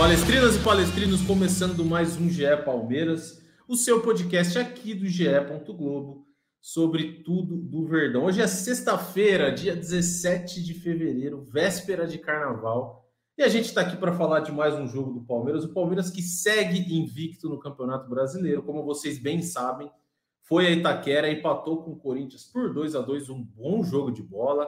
Palestrinas e palestrinos, começando mais um GE Palmeiras, o seu podcast aqui do GE. Globo sobre tudo do Verdão. Hoje é sexta-feira, dia 17 de fevereiro, véspera de carnaval, e a gente está aqui para falar de mais um jogo do Palmeiras. O Palmeiras que segue invicto no Campeonato Brasileiro, como vocês bem sabem, foi a Itaquera, empatou com o Corinthians por 2 a 2 um bom jogo de bola.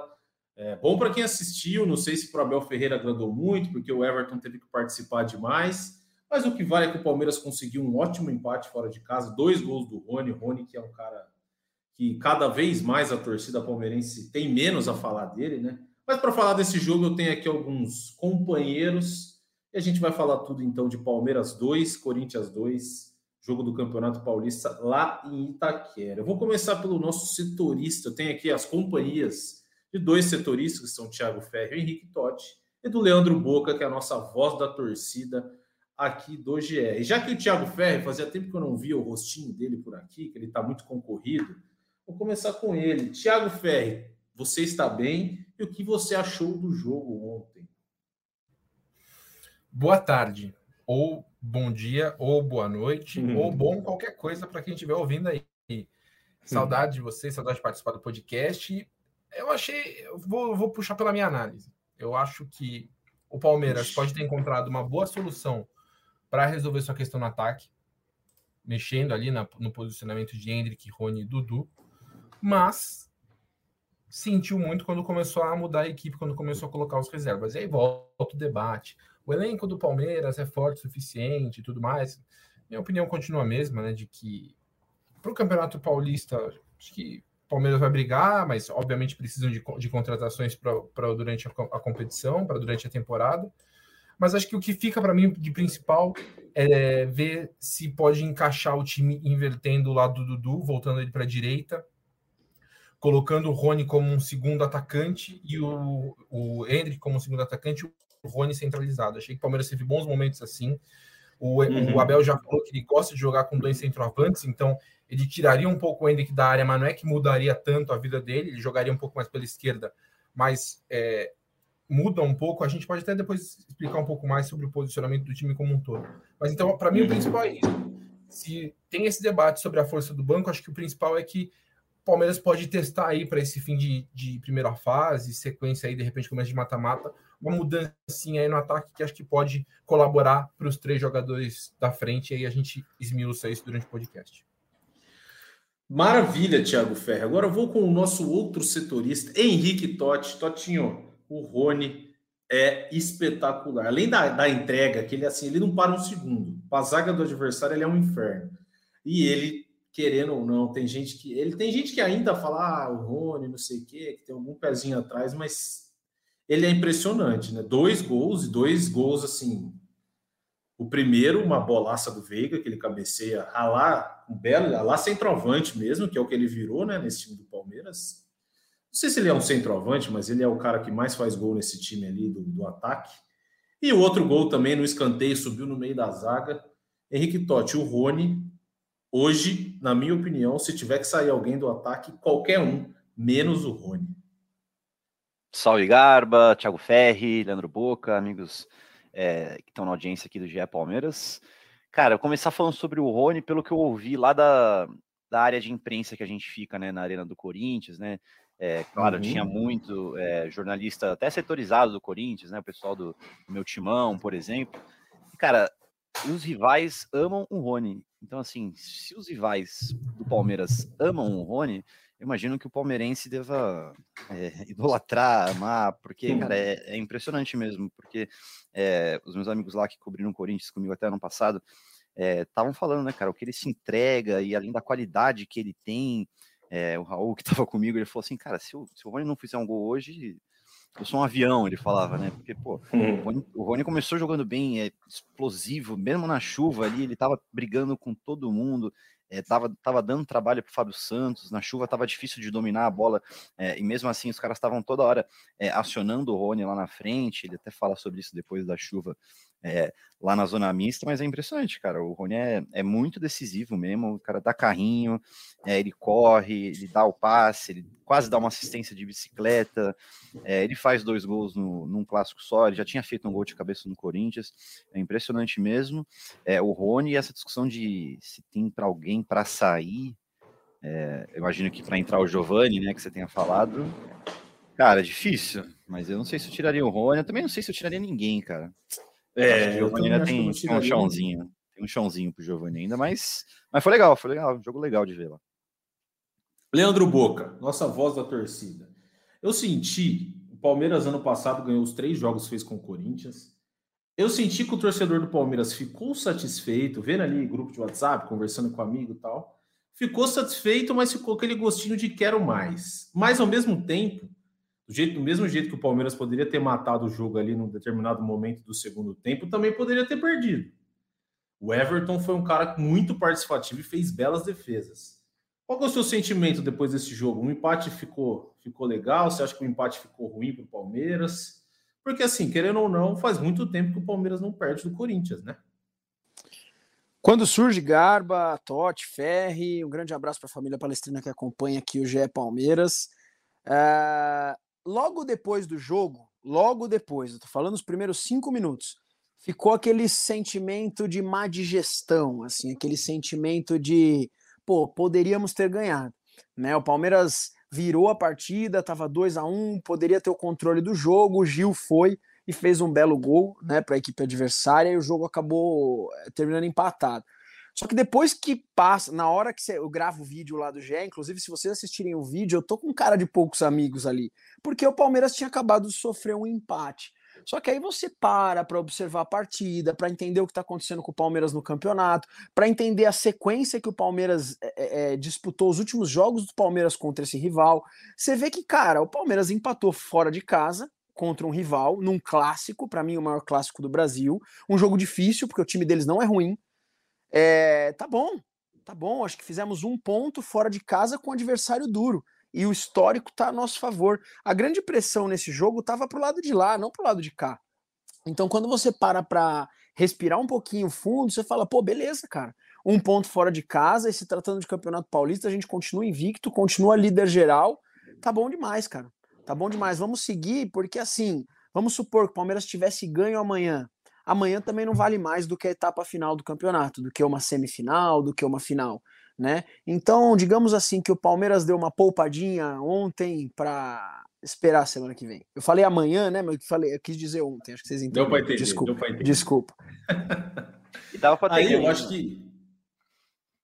É bom para quem assistiu, não sei se o Abel Ferreira agradou muito, porque o Everton teve que participar demais. Mas o que vale é que o Palmeiras conseguiu um ótimo empate fora de casa, dois gols do Rony. Rony, que é um cara que cada vez mais a torcida palmeirense tem menos a falar dele, né? Mas para falar desse jogo, eu tenho aqui alguns companheiros e a gente vai falar tudo então de Palmeiras 2, Corinthians 2, jogo do Campeonato Paulista lá em Itaquera. Eu vou começar pelo nosso setorista. Eu tenho aqui as companhias de dois setoristas, que são Thiago Ferro e Henrique Totti, e do Leandro Boca, que é a nossa voz da torcida aqui do GE. E já que o Thiago Ferro, fazia tempo que eu não via o rostinho dele por aqui, que ele está muito concorrido, vou começar com ele. Thiago Ferro, você está bem? E o que você achou do jogo ontem? Boa tarde, ou bom dia, ou boa noite, Uhum. ou bom qualquer coisa para quem estiver ouvindo aí. Saudade de você, saudade de participar do podcast. Eu achei, eu vou, vou puxar pela minha análise. Eu acho que o Palmeiras pode ter encontrado uma boa solução para resolver sua questão no ataque, mexendo ali na- no posicionamento de Hendrick, Rony e Dudu, mas sentiu muito quando começou a mudar a equipe, quando começou a colocar os reservas. E aí volta o debate. O elenco do Palmeiras é forte o suficiente e tudo mais. Minha opinião continua a mesma, né? De que para o Campeonato Paulista, acho que Palmeiras vai brigar, mas obviamente precisam de, de contratações para durante a, a competição, para durante a temporada. Mas acho que o que fica para mim de principal é ver se pode encaixar o time invertendo o lado do Dudu, voltando ele para a direita, colocando o Rony como um segundo atacante e o, o Hendrick como um segundo atacante, o Rony centralizado. Achei que o Palmeiras teve bons momentos assim. O, Uhum. o Abel já falou que ele gosta de jogar com dois centroavantes, então ele tiraria um pouco o Hendrick da área, mas não é que mudaria tanto a vida dele, ele jogaria um pouco mais pela esquerda, mas é, muda um pouco. A gente pode até depois explicar um pouco mais sobre o posicionamento do time como um todo. Mas então, para mim, o principal é isso. Se tem esse debate sobre a força do banco, acho que o principal é que o Palmeiras pode testar aí para esse fim de, de primeira fase, sequência aí, de repente, começo de mata-mata, uma mudança aí no ataque que acho que pode colaborar para os três jogadores da frente, e aí a gente esmiuça isso durante o podcast. Maravilha, Thiago Ferro. Agora vou com o nosso outro setorista, Henrique Totti. Totinho, o Rony é espetacular. Além da, da entrega, que ele assim, ele não para um segundo. A zaga do adversário, ele é um inferno. E ele, querendo ou não, tem gente que. Ele tem gente que ainda fala, ah, o Rony, não sei o quê, que tem algum pezinho atrás, mas ele é impressionante, né? Dois gols e dois gols assim. O primeiro, uma bolaça do Veiga, que ele cabeceia a lá, um belo, a lá centroavante mesmo, que é o que ele virou, né, nesse time do Palmeiras. Não sei se ele é um centroavante, mas ele é o cara que mais faz gol nesse time ali do, do ataque. E o outro gol também no escanteio, subiu no meio da zaga. Henrique Totti, o Rony, hoje, na minha opinião, se tiver que sair alguém do ataque, qualquer um, menos o Rony. Salve Garba, Thiago Ferri, Leandro Boca, amigos é, que estão na audiência aqui do GE Palmeiras. Cara, eu começar falando sobre o Rony, pelo que eu ouvi lá da, da área de imprensa que a gente fica, né, na Arena do Corinthians, né? É, claro, Uhum. tinha muito é, jornalista até setorizado do Corinthians, né? O pessoal do, do meu timão, por exemplo. E, cara, os rivais amam o Rony. Então, assim, se os rivais do Palmeiras amam o Rony, imagino que o palmeirense deva é, idolatrar, amar, porque, cara, é, é impressionante mesmo, porque é, os meus amigos lá que cobriram o Corinthians comigo até ano passado estavam falando, né, cara, o que ele se entrega e além da qualidade que ele tem, o Raul que estava comigo, ele falou assim, cara, se o, se o Rony não fizer um gol hoje, eu sou um avião, ele falava, né? Porque, pô, Hum. o Rony, o Rony começou jogando bem, é explosivo, mesmo na chuva ali, ele tava brigando com todo mundo, é, tava, tava dando trabalho pro Fábio Santos, na chuva tava difícil de dominar a bola, é, e mesmo assim os caras estavam toda hora é, acionando o Rony lá na frente, ele até fala sobre isso depois da chuva, é, lá na zona mista, mas é impressionante, cara. O Rony é, é muito decisivo mesmo. O cara dá carrinho, é, ele corre, ele dá o passe, ele quase dá uma assistência de bicicleta. é, ele faz dois gols no, num clássico só. Ele já tinha feito um gol de cabeça no Corinthians. É impressionante mesmo. O Rony, essa discussão de se tem para alguém para sair. imagino que para entrar o Giovani, né, que você tenha falado. Cara, é difícil, mas eu não sei se eu tiraria o Rony. Eu também não sei se eu tiraria ninguém, cara. O É, Giovani também ainda tem, tem um chãozinho. Tem um chãozinho pro Giovani ainda, mas, mas foi legal, foi legal. Um jogo legal de ver lá. Leandro Boca, nossa voz da torcida. Eu senti, o Palmeiras ano passado ganhou os três jogos que fez com o Corinthians. Eu senti que o torcedor do Palmeiras ficou satisfeito, vendo ali grupo de WhatsApp, conversando com amigo e tal. Ficou satisfeito, mas ficou aquele gostinho de quero mais. Mas ao mesmo tempo, do, jeito, do mesmo jeito que o Palmeiras poderia ter matado o jogo ali num determinado momento do segundo tempo, também poderia ter perdido. O Everton foi um cara muito participativo e fez belas defesas. Qual é o seu sentimento depois desse jogo? Um empate ficou, ficou legal? Você acha que o empate ficou ruim para o Palmeiras? Porque, assim, querendo ou não, faz muito tempo que o Palmeiras não perde do Corinthians, né? Quando surge Garba, Totti, Ferri, um grande abraço para a família palestrina que acompanha aqui o GE Palmeiras. É, logo depois do jogo, logo depois, eu tô falando os primeiros cinco minutos, ficou aquele sentimento de má digestão, assim, aquele sentimento de, pô, poderíamos ter ganhado, né? O Palmeiras virou a partida, tava 2 a 1 poderia ter o controle do jogo, o Gil foi e fez um belo gol, né, para a equipe adversária e o jogo acabou eh, terminando empatado. Só que depois que passa, na hora que eu gravo o vídeo lá do GE, inclusive se vocês assistirem o vídeo, eu tô com cara de poucos amigos ali, porque o Palmeiras tinha acabado de sofrer um empate. Só que aí você para para observar a partida, para entender o que está acontecendo com o Palmeiras no campeonato, para entender a sequência que o Palmeiras é, é, disputou os últimos jogos do Palmeiras contra esse rival. Você vê que, cara, o Palmeiras empatou fora de casa contra um rival, num clássico, para mim o maior clássico do Brasil, um jogo difícil, porque o time deles não é ruim. É, tá bom, tá bom, acho que fizemos um ponto fora de casa com um adversário duro e o histórico está a nosso favor. A grande pressão nesse jogo estava pro lado de lá, não pro lado de cá. Então, quando você para para respirar um pouquinho fundo, você fala, pô, beleza, cara. Um ponto fora de casa, e se tratando de Campeonato Paulista, a gente continua invicto, continua líder geral. Tá bom demais, cara. Tá bom demais. Vamos seguir, porque assim, vamos supor que o Palmeiras tivesse ganho amanhã. Amanhã também não vale mais do que a etapa final do campeonato, do que uma semifinal, do que uma final né? Então, digamos assim que o Palmeiras deu uma poupadinha ontem para esperar a semana que vem. Eu falei amanhã, né? Mas eu falei, eu quis dizer ontem, acho que vocês entenderam. Deu para entender. Desculpa. Deu entender. Desculpa. E dava pra ter Aí eu acho que.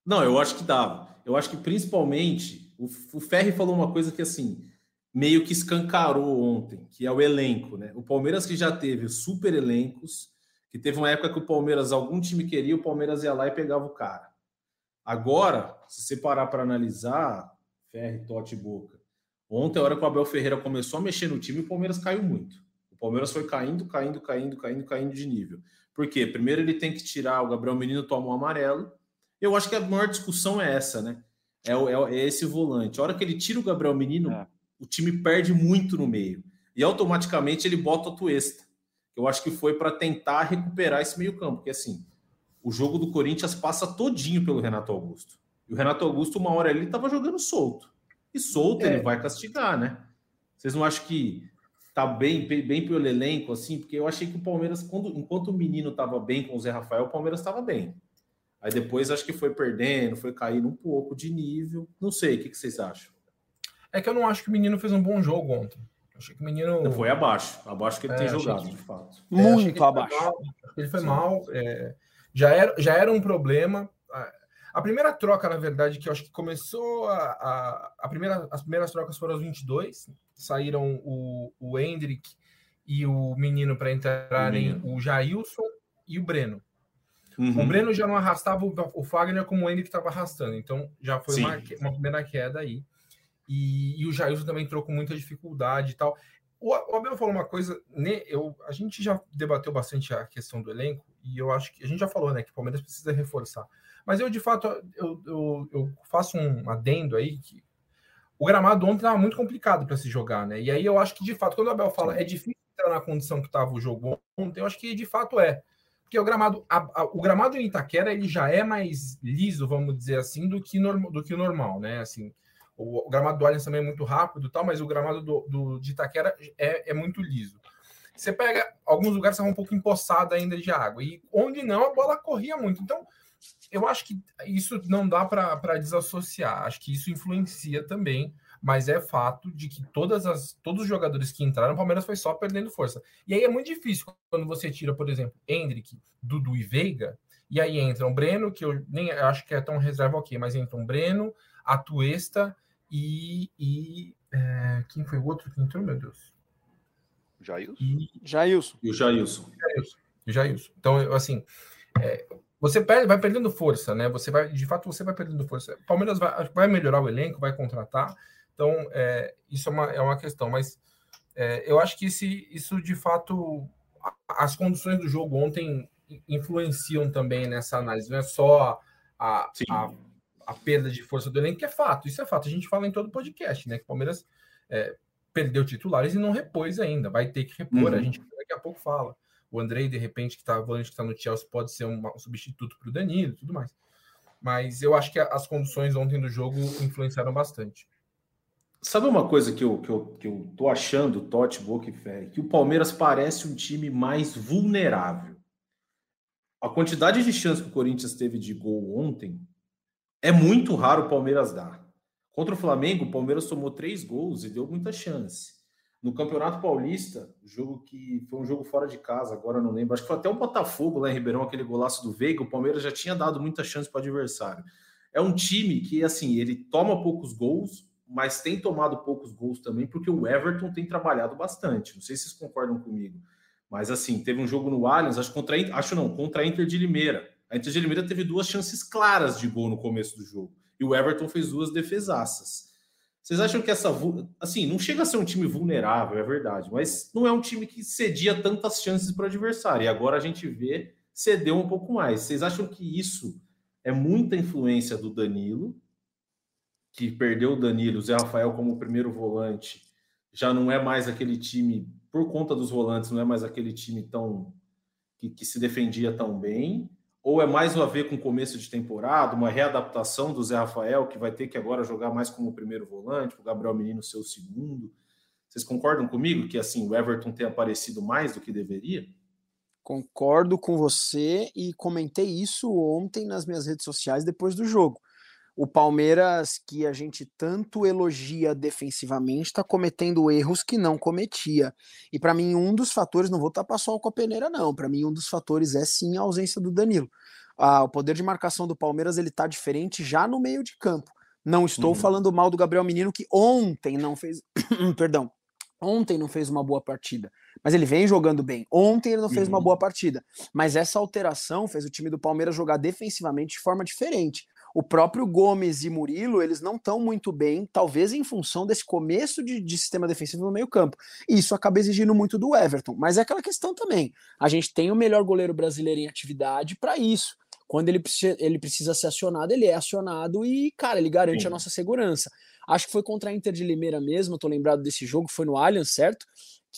Não, eu acho que dava. Eu acho que principalmente o, o Ferri falou uma coisa que assim meio que escancarou ontem, que é o elenco, né? O Palmeiras que já teve super elencos, que teve uma época que o Palmeiras, algum time queria, o Palmeiras ia lá e pegava o cara. Agora, se você parar para analisar, Ferri, Totti e Boca, ontem, a hora que o Abel Ferreira começou a mexer no time, o Palmeiras caiu muito. O Palmeiras foi caindo, caindo, caindo, caindo, caindo de nível. Por quê? Primeiro ele tem que tirar o Gabriel Menino, toma um amarelo. Eu acho que a maior discussão é essa, né? É, é, é esse volante. A hora que ele tira o Gabriel Menino, É. o time perde muito no meio. E automaticamente ele bota o Tuesta. Eu acho que foi para tentar recuperar esse meio-campo. Porque assim, o jogo do Corinthians passa todinho pelo Renato Augusto. E o Renato Augusto, uma hora ali, estava jogando solto. E solto É. ele vai castigar, né? Vocês não acham que tá bem, bem, pelo elenco, assim? Porque eu achei que o Palmeiras, quando, enquanto o menino estava bem com o Zé Rafael, o Palmeiras estava bem. Aí depois acho que foi perdendo, foi caindo um pouco de nível. Não sei, o que, que vocês acham? É que eu não acho que o menino fez um bom jogo ontem. Eu achei que o menino. Foi abaixo, abaixo que ele É, tem jogado, que- de fato. É, Muito abaixo. mal, Ele foi Sim. mal. é, já, era, já era um problema. A- primeira troca, na verdade, que eu acho que começou a. a, a primeira, as primeiras trocas foram aos 22. Saíram o, o Hendrick e o menino para entrarem menino. o Jailson e o Breno. Uhum. O Breno já não arrastava o, o Fagner como o Hendrick estava arrastando. Então já foi Sim. uma, uma primeira queda aí. E, e o Jailson também entrou com muita dificuldade e tal. O, o Abel falou uma coisa, né? Eu, a gente já debateu bastante a questão do elenco, e eu acho que a gente já falou, né, que o Palmeiras precisa reforçar. Mas eu, de fato, eu, eu, eu faço um adendo aí que o gramado ontem estava muito complicado para se jogar, né? E aí eu acho que, de fato, quando o Abel fala é difícil entrar na condição que estava o jogo ontem, eu acho que de fato é. Porque o gramado, a, a, o gramado em Itaquera ele já é mais liso, vamos dizer assim, do que, norm, do que o normal, né? Assim, o, o gramado do Allianz também é muito rápido tal, mas o gramado do, do, de Itaquera é, é muito liso. Você pega alguns lugares estavam um pouco empoçado ainda de água, e onde não, a bola corria muito. Então, eu acho que isso não dá para desassociar. Acho que isso influencia também, mas é fato de que todas as, todos os jogadores que entraram, o Palmeiras foi só perdendo força. E aí é muito difícil quando você tira, por exemplo, Hendrick, Dudu e Veiga, e aí entram Breno, que eu nem acho que é tão reserva ok, mas entram Breno, Atuesta e. e é, quem foi o outro que entrou, meu Deus? Jailson. E... Jailson. E o Jailson. Jailson. Jailson. Então, assim, é, você perde, vai perdendo força, né? Você vai, de fato, você vai perdendo força. O Palmeiras vai, vai melhorar o elenco, vai contratar. Então, é, isso é uma, é uma questão. Mas é, eu acho que esse, isso, de fato, as condições do jogo ontem influenciam também nessa análise. Não é só a, a, a, perda de força do elenco, que é fato. Isso é fato. A gente fala em todo podcast, né? Que o Palmeiras é, perdeu titulares e não repôs ainda. Vai ter que repor. Uhum. A gente daqui a pouco fala. O Andrei, de repente, que está que está no Chelsea, pode ser um, um substituto para o Danilo e tudo mais. Mas eu acho que as condições ontem do jogo influenciaram bastante. Sabe uma coisa que eu, que eu, que eu tô achando, Totti, Boca e Fé, que o Palmeiras parece um time mais vulnerável. A quantidade de chances que o Corinthians teve de gol ontem é muito raro o Palmeiras dar. Contra o Flamengo, o Palmeiras tomou três gols e deu muita chance. No Campeonato Paulista, jogo que foi um jogo fora de casa, agora não lembro, acho que foi até o Botafogo lá em Ribeirão, aquele golaço do Veiga, o Palmeiras já tinha dado muita chance para o adversário. É um time que, assim, ele toma poucos gols, mas tem tomado poucos gols também, porque o Everton tem trabalhado bastante. Não sei se vocês concordam comigo. Mas, assim, teve um jogo no Allianz, acho, contra, acho não, contra a Inter de Limeira. A Inter de Limeira teve duas chances claras de gol no começo do jogo. E o Everton fez duas defesaças. Vocês acham que essa. Assim, não chega a ser um time vulnerável, é verdade, mas não é um time que cedia tantas chances para o adversário. E agora a gente vê cedeu um pouco mais. Vocês acham que isso é muita influência do Danilo, que perdeu o Danilo, o Zé Rafael como primeiro volante, já não é mais aquele time, por conta dos volantes, não é mais aquele time tão. que, que se defendia tão bem? Ou é mais a ver com começo de temporada, uma readaptação do Zé Rafael, que vai ter que agora jogar mais como primeiro volante, o Gabriel Menino ser o segundo. Vocês concordam comigo que assim o Everton tem aparecido mais do que deveria? Concordo com você e comentei isso ontem nas minhas redes sociais depois do jogo. O Palmeiras, que a gente tanto elogia defensivamente, está cometendo erros que não cometia. E para mim, um dos fatores, não vou tapar só com a peneira, não. Para mim, um dos fatores é sim a ausência do Danilo. Ah, o poder de marcação do Palmeiras ele tá diferente já no meio de campo. Não estou uhum. falando mal do Gabriel Menino, que ontem não fez. Perdão. Ontem não fez uma boa partida, mas ele vem jogando bem. Ontem ele não fez uhum. uma boa partida, mas essa alteração fez o time do Palmeiras jogar defensivamente de forma diferente. O próprio Gomes e Murilo, eles não estão muito bem, talvez em função desse começo de, de sistema defensivo no meio-campo. E isso acaba exigindo muito do Everton. Mas é aquela questão também. A gente tem o melhor goleiro brasileiro em atividade para isso. Quando ele precisa, ele precisa ser acionado, ele é acionado e, cara, ele garante Sim. a nossa segurança. Acho que foi contra a Inter de Limeira mesmo, tô lembrado desse jogo, foi no Allianz, certo?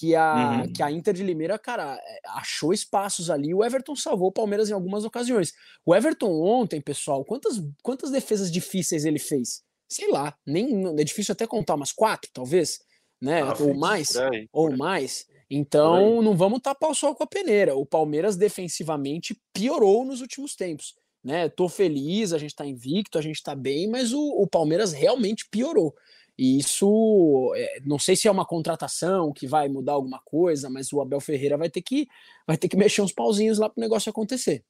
Que a, uhum. que a Inter de Limeira, cara, é, achou espaços ali. O Everton salvou o Palmeiras em algumas ocasiões. O Everton ontem, pessoal, quantas, quantas defesas difíceis ele fez? Sei lá, nem é difícil até contar, umas quatro, talvez, né? Ah, ou mais, aí, ou mais. Então, não vamos tapar o sol com a peneira. O Palmeiras defensivamente piorou nos últimos tempos. Né, tô feliz, a gente tá invicto, a gente tá bem, mas o, o Palmeiras realmente piorou. E isso, é, não sei se é uma contratação que vai mudar alguma coisa, mas o Abel Ferreira vai ter que, vai ter que mexer uns pauzinhos lá para o negócio acontecer.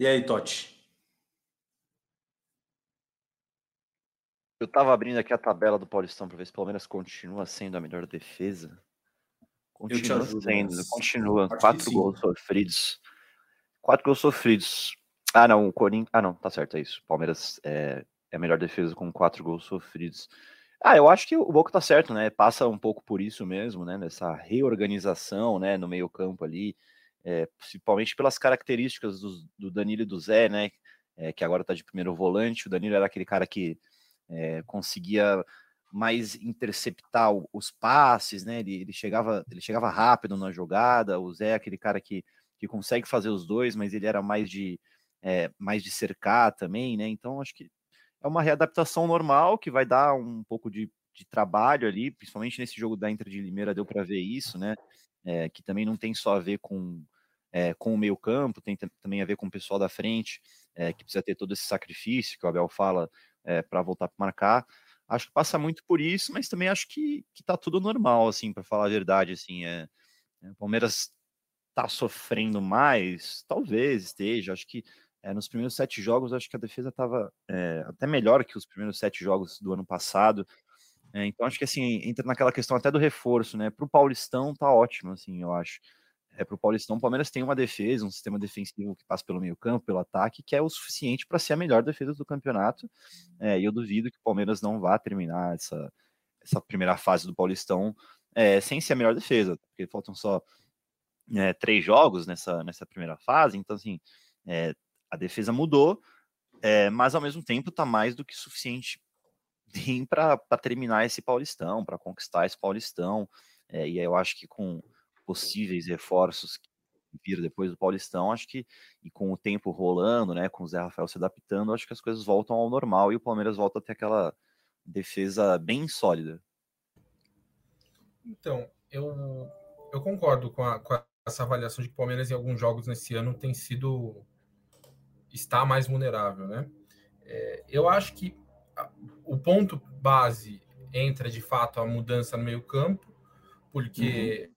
E aí, Totti? Eu estava abrindo aqui a tabela do Paulistão para ver se o Palmeiras continua sendo a melhor defesa. Continua ajudo, sendo, mas... continua. Quatro gols sofridos. Quatro gols sofridos. Ah, não, o Corinthians. Ah, não, tá certo, é isso. Palmeiras é, é a melhor defesa com quatro gols sofridos. Ah, eu acho que o Boca tá certo, né? Passa um pouco por isso mesmo, né? Nessa reorganização, né? No meio campo ali, é, principalmente pelas características do, do, Danilo e do Zé, né? É, que agora tá de primeiro volante. O Danilo era aquele cara que é, conseguia mais interceptar os passes, né? Ele, ele, chegava, ele chegava rápido na jogada. O Zé é aquele cara que, que consegue fazer os dois, mas ele era mais de é, mais de cercar também, né? Então acho que é uma readaptação normal que vai dar um pouco de, de trabalho ali, principalmente nesse jogo da Inter de Limeira deu para ver isso, né? É, que também não tem só a ver com, é, com o meio campo, tem também a ver com o pessoal da frente, é, que precisa ter todo esse sacrifício que o Abel fala para voltar para marcar. Acho que passa muito por isso, mas também acho que, que tá tudo normal, assim, para falar a verdade, assim, é, o Palmeiras tá sofrendo mais, talvez esteja, acho que é, nos primeiros sete jogos, acho que a defesa estava é, até melhor que os primeiros sete jogos do ano passado. É, então, acho que assim, entra naquela questão até do reforço, né? Para o Paulistão tá ótimo, assim, eu acho. É, para o Paulistão, o Palmeiras tem uma defesa, um sistema defensivo que passa pelo meio campo, pelo ataque, que é o suficiente para ser a melhor defesa do campeonato. E eu duvido que o Palmeiras não vá terminar essa, essa primeira fase do Paulistão sem ser a melhor defesa, porque faltam só três jogos nessa, nessa primeira fase. Então, assim, é, a defesa mudou, é, mas ao mesmo tempo está mais do que suficiente para terminar esse Paulistão, para conquistar esse Paulistão. É, e eu acho que com possíveis reforços que viram depois do Paulistão, acho que e com o tempo rolando, né, com o Zé Rafael se adaptando, acho que as coisas voltam ao normal e o Palmeiras volta a ter aquela defesa bem sólida. Então, eu, eu concordo com, a, com essa avaliação de que o Palmeiras em alguns jogos nesse ano tem sido está mais vulnerável, né? É, eu acho que o ponto base entra de fato a mudança no meio campo, porque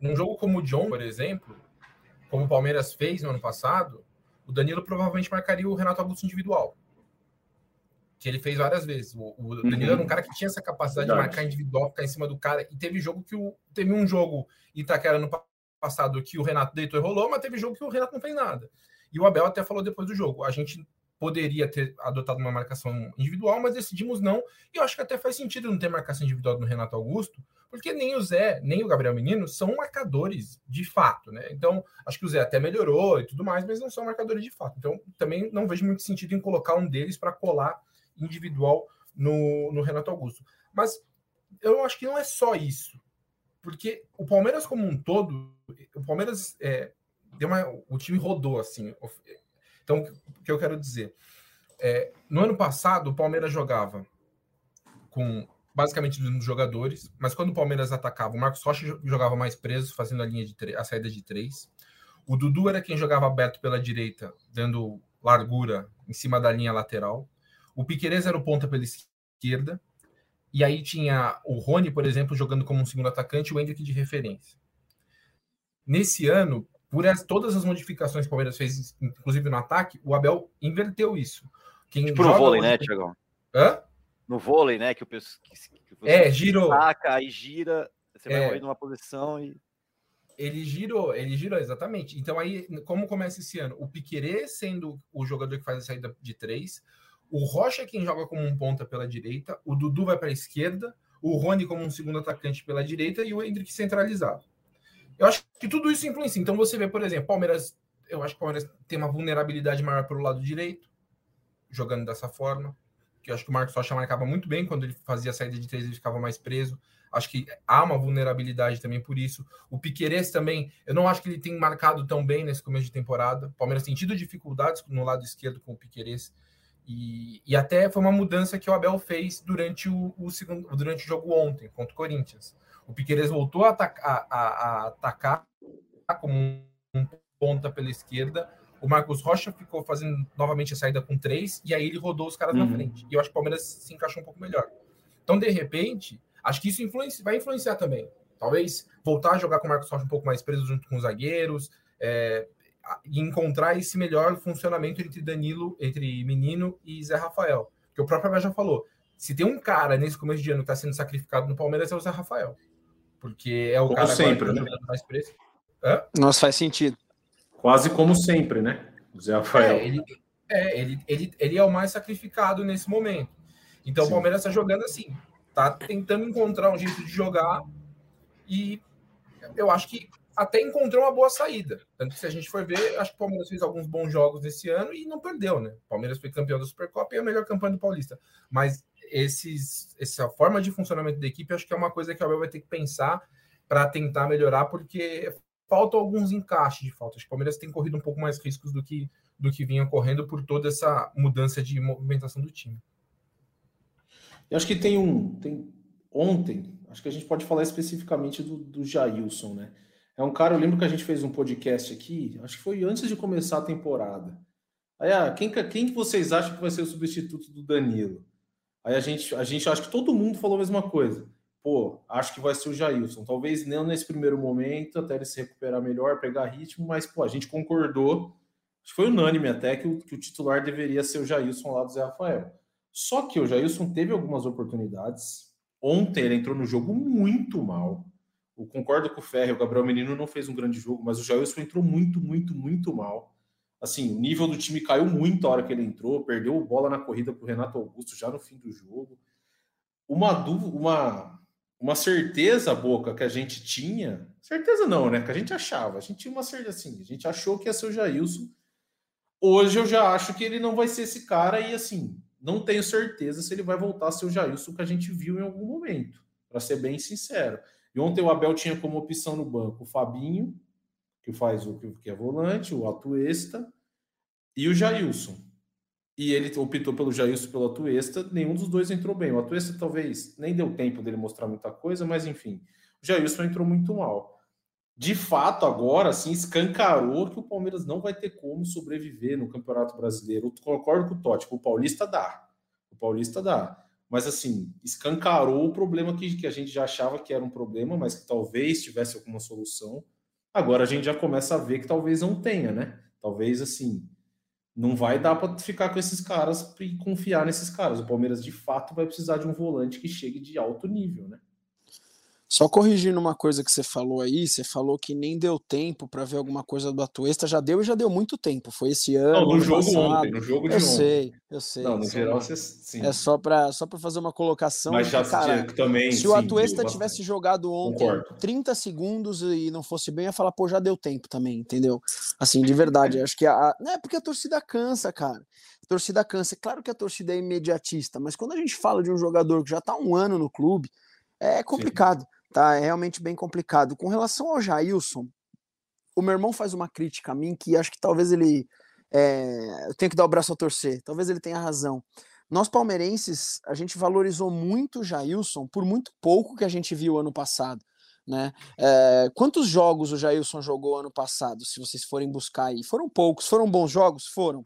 uhum. num jogo como o John, por exemplo, como o Palmeiras fez no ano passado, o Danilo provavelmente marcaria o Renato Augusto individual, que ele fez várias vezes. O, o Danilo uhum. era um cara que tinha essa capacidade Verdade. de marcar individual, ficar em cima do cara, e teve jogo que o teve um jogo Itaquera no passado que o Renato deitou e rolou, mas teve jogo que o Renato não fez nada. E o Abel até falou depois do jogo: a gente poderia ter adotado uma marcação individual, mas decidimos não. E eu acho que até faz sentido não ter marcação individual no Renato Augusto, porque nem o Zé, nem o Gabriel Menino são marcadores de fato, né? Então, acho que o Zé até melhorou e tudo mais, mas não são marcadores de fato. Então, também não vejo muito sentido em colocar um deles para colar individual no, no Renato Augusto. Mas eu acho que não é só isso. Porque o Palmeiras como um todo, o Palmeiras é, deu uma, o time rodou assim. Então, o que eu quero dizer? É, no ano passado, o Palmeiras jogava com basicamente os mesmos jogadores, mas quando o Palmeiras atacava, o Marcos Rocha jogava mais preso, fazendo a linha de a saída de três. O Dudu era quem jogava aberto pela direita, dando largura em cima da linha lateral. O Piqueires era o ponta pela esquerda. E aí tinha o Rony, por exemplo, jogando como um segundo atacante, o Hendrick de referência. Nesse ano, por as, todas as modificações que o Palmeiras fez, inclusive no ataque, o Abel inverteu isso. Quem tipo no vôlei, né, Tiagão? Hã? No vôlei, né? Que o pessoal. é, girou. Saca, aí gira, você vai é, morrer numa posição e. Ele girou, ele girou, exatamente. Então, aí, como começa esse ano? O Piquerê sendo o jogador que faz a saída de três, o Rocha é quem joga como um ponta pela direita, o Dudu vai para a esquerda, o Rony como um segundo atacante pela direita e o Hendrick centralizado. Eu acho que tudo isso influencia. Então você vê, por exemplo, Palmeiras, eu acho que o Palmeiras tem uma vulnerabilidade maior pelo lado direito, jogando dessa forma. Que eu acho que o Marcos Rocha marcava muito bem quando ele fazia a saída de três, ele ficava mais preso. Acho que há uma vulnerabilidade também por isso. O Piqueires também, eu não acho que ele tem marcado tão bem nesse começo de temporada. O Palmeiras tem tido dificuldades no lado esquerdo com o Piqueires. E, e até foi uma mudança que o Abel fez durante o, o segundo, durante o jogo ontem contra o Corinthians. O Piqueires voltou a atacar, a, a atacar como um ponta pela esquerda. O Marcos Rocha ficou fazendo novamente a saída com três, e aí ele rodou os caras uhum. na frente. E eu acho que o Palmeiras se encaixou um pouco melhor. Então, de repente, acho que isso influencia, vai influenciar também. Talvez voltar a jogar com o Marcos Rocha um pouco mais preso junto com os zagueiros, é, e encontrar esse melhor funcionamento entre Danilo, entre Menino e Zé Rafael. Que o próprio Abel já falou. Se tem um cara nesse começo de ano que está sendo sacrificado no Palmeiras, é o Zé Rafael porque é o como cara sempre, né? mais preço. Hã? Nossa, faz sentido. Quase como sempre, né? O Zé Rafael. É, ele, É, ele, ele, ele é o mais sacrificado nesse momento. Então Sim. o Palmeiras está jogando assim, tá tentando encontrar um jeito de jogar e eu acho que até encontrou uma boa saída. Tanto que se a gente for ver, acho que o Palmeiras fez alguns bons jogos esse ano e não perdeu, né? O Palmeiras foi campeão da Supercopa e é a melhor campanha do Paulista. Mas esses, essa forma de funcionamento da equipe, acho que é uma coisa que o Abel vai ter que pensar para tentar melhorar, porque faltam alguns encaixes de falta. Acho que o Palmeiras tem corrido um pouco mais riscos do que, do que vinha correndo por toda essa mudança de movimentação do time. Eu acho que tem um. Tem, ontem, acho que a gente pode falar especificamente do, do Jailson, né? É um cara, eu lembro que a gente fez um podcast aqui, acho que foi antes de começar a temporada. Aí, ah, quem, quem que vocês acham que vai ser o substituto do Danilo? Aí a gente, a gente, acho que todo mundo falou a mesma coisa. Pô, acho que vai ser o Jailson. Talvez não nesse primeiro momento, até ele se recuperar melhor, pegar ritmo, mas, pô, a gente concordou, acho que foi unânime até, que o, que o titular deveria ser o Jailson lá do Zé Rafael. Só que o Jailson teve algumas oportunidades. Ontem ele entrou no jogo muito mal. Eu concordo com o Ferro, o Gabriel Menino não fez um grande jogo, mas o Jailson entrou muito, muito, muito mal. Assim, o nível do time caiu muito a hora que ele entrou, perdeu bola na corrida para o Renato Augusto já no fim do jogo. Uma dúvida, uma, uma certeza, Boca, que a gente tinha, certeza não, né? Que a gente achava, a gente tinha uma certeza assim, a gente achou que ia ser o Jailson. Hoje eu já acho que ele não vai ser esse cara e assim, não tenho certeza se ele vai voltar a ser o Jailson que a gente viu em algum momento, para ser bem sincero. E ontem o Abel tinha como opção no banco o Fabinho, que faz o que é volante, o Atuesta, e o Jailson. E ele optou pelo Jailson pelo Atuesta, nenhum dos dois entrou bem. O Atuesta talvez nem deu tempo dele mostrar muita coisa, mas enfim, o Jailson entrou muito mal. De fato, agora assim, escancarou que o Palmeiras não vai ter como sobreviver no Campeonato Brasileiro. Eu concordo com o Totti, o Paulista dá. O Paulista dá. Mas, assim, escancarou o problema que, que a gente já achava que era um problema, mas que talvez tivesse alguma solução. Agora a gente já começa a ver que talvez não tenha, né? Talvez, assim, não vai dar para ficar com esses caras e confiar nesses caras. O Palmeiras, de fato, vai precisar de um volante que chegue de alto nível, né? Só corrigindo uma coisa que você falou aí, você falou que nem deu tempo para ver alguma coisa do Atuesta, já deu e já deu muito tempo. Foi esse ano. Não, no jogo passado. ontem, no jogo de eu ontem. sei, eu sei. Não, no geral, você, sim. É só para só fazer uma colocação. Mas já cara, também. Se sim, o Atuesta tivesse jogado ontem Concordo. 30 segundos e não fosse bem, ia falar, pô, já deu tempo também, entendeu? Assim, de verdade. acho que a. Não é porque a torcida cansa, cara. A torcida cansa. É claro que a torcida é imediatista, mas quando a gente fala de um jogador que já tá um ano no clube, é complicado. Sim tá? É realmente bem complicado. Com relação ao Jailson, o meu irmão faz uma crítica a mim que acho que talvez ele. É, eu tenho que dar o braço a torcer, talvez ele tenha razão. Nós palmeirenses, a gente valorizou muito o Jailson por muito pouco que a gente viu ano passado. Né? É, quantos jogos o Jailson jogou ano passado, se vocês forem buscar aí? Foram poucos, foram bons jogos? Foram.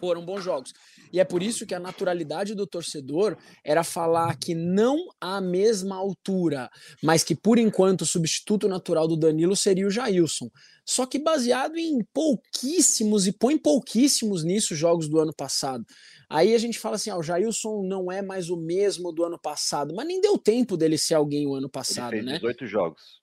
Foram bons jogos. E é por isso que a naturalidade do torcedor era falar que não à mesma altura, mas que por enquanto o substituto natural do Danilo seria o Jailson. Só que baseado em pouquíssimos, e põe pouquíssimos nisso jogos do ano passado. Aí a gente fala assim: ah, o Jailson não é mais o mesmo do ano passado, mas nem deu tempo dele ser alguém o ano passado, Ele fez né? 18 jogos.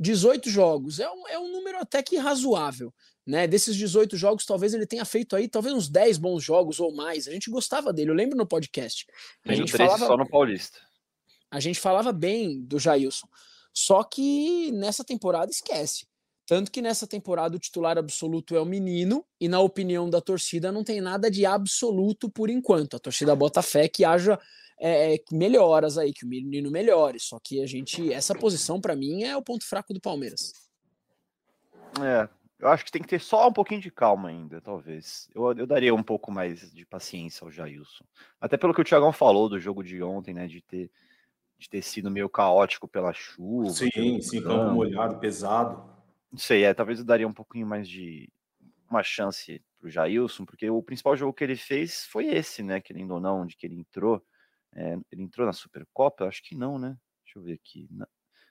18 jogos. É um, é um número até que razoável né? Desses 18 jogos, talvez ele tenha feito aí talvez uns 10 bons jogos ou mais. A gente gostava dele, eu lembro no podcast. A gente falava só no Paulista. A gente falava bem do Jailson. Só que nessa temporada esquece. Tanto que nessa temporada o titular absoluto é o menino, e na opinião da torcida não tem nada de absoluto por enquanto. A torcida bota fé que haja é, é melhoras aí, que o menino melhore. Só que a gente, essa posição para mim é o ponto fraco do Palmeiras. É, eu acho que tem que ter só um pouquinho de calma ainda, talvez. Eu, eu daria um pouco mais de paciência ao Jailson. Até pelo que o Thiagão falou do jogo de ontem, né? De ter, de ter sido meio caótico pela chuva. Sim, sim, campo molhado, pesado. Não sei, é, talvez eu daria um pouquinho mais de uma chance pro Jailson, porque o principal jogo que ele fez foi esse, né? Querendo ou não, onde que ele entrou. É, ele entrou na Supercopa? Acho que não, né? Deixa eu ver aqui.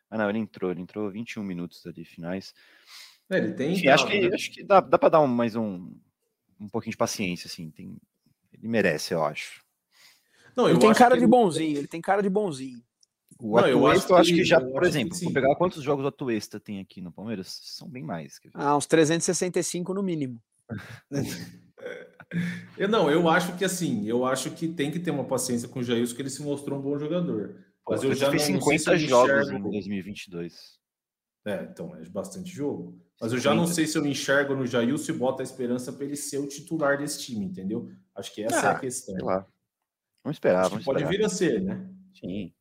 Ah, não, ele entrou, ele entrou 21 minutos ali finais. É, ele tem. Enfim, acho, que, né? acho que dá, dá para dar um, mais um, um pouquinho de paciência, assim. Tem, ele merece, eu acho. Não, ele tem cara de ele... bonzinho, ele tem cara de bonzinho. O não, eu acho, eu acho que, já, por exemplo, vou pegar quantos jogos o Atuesta tem aqui no Palmeiras? São bem mais. Ah, uns 365 no mínimo. Eu não, eu acho que assim, eu acho que tem que ter uma paciência com o Jailson, que ele se mostrou um bom jogador. Mas eu já fez não, não sei 50 se eu jogos enxergo- em 2022. É, então, é bastante jogo. Mas eu já não 50. sei se eu enxergo no Jailson e boto a esperança para ele ser o titular desse time, entendeu? Acho que essa é a Ah, questão. Sei lá. Vamos esperar, vamos pode esperar. vir a ser, né? Sim.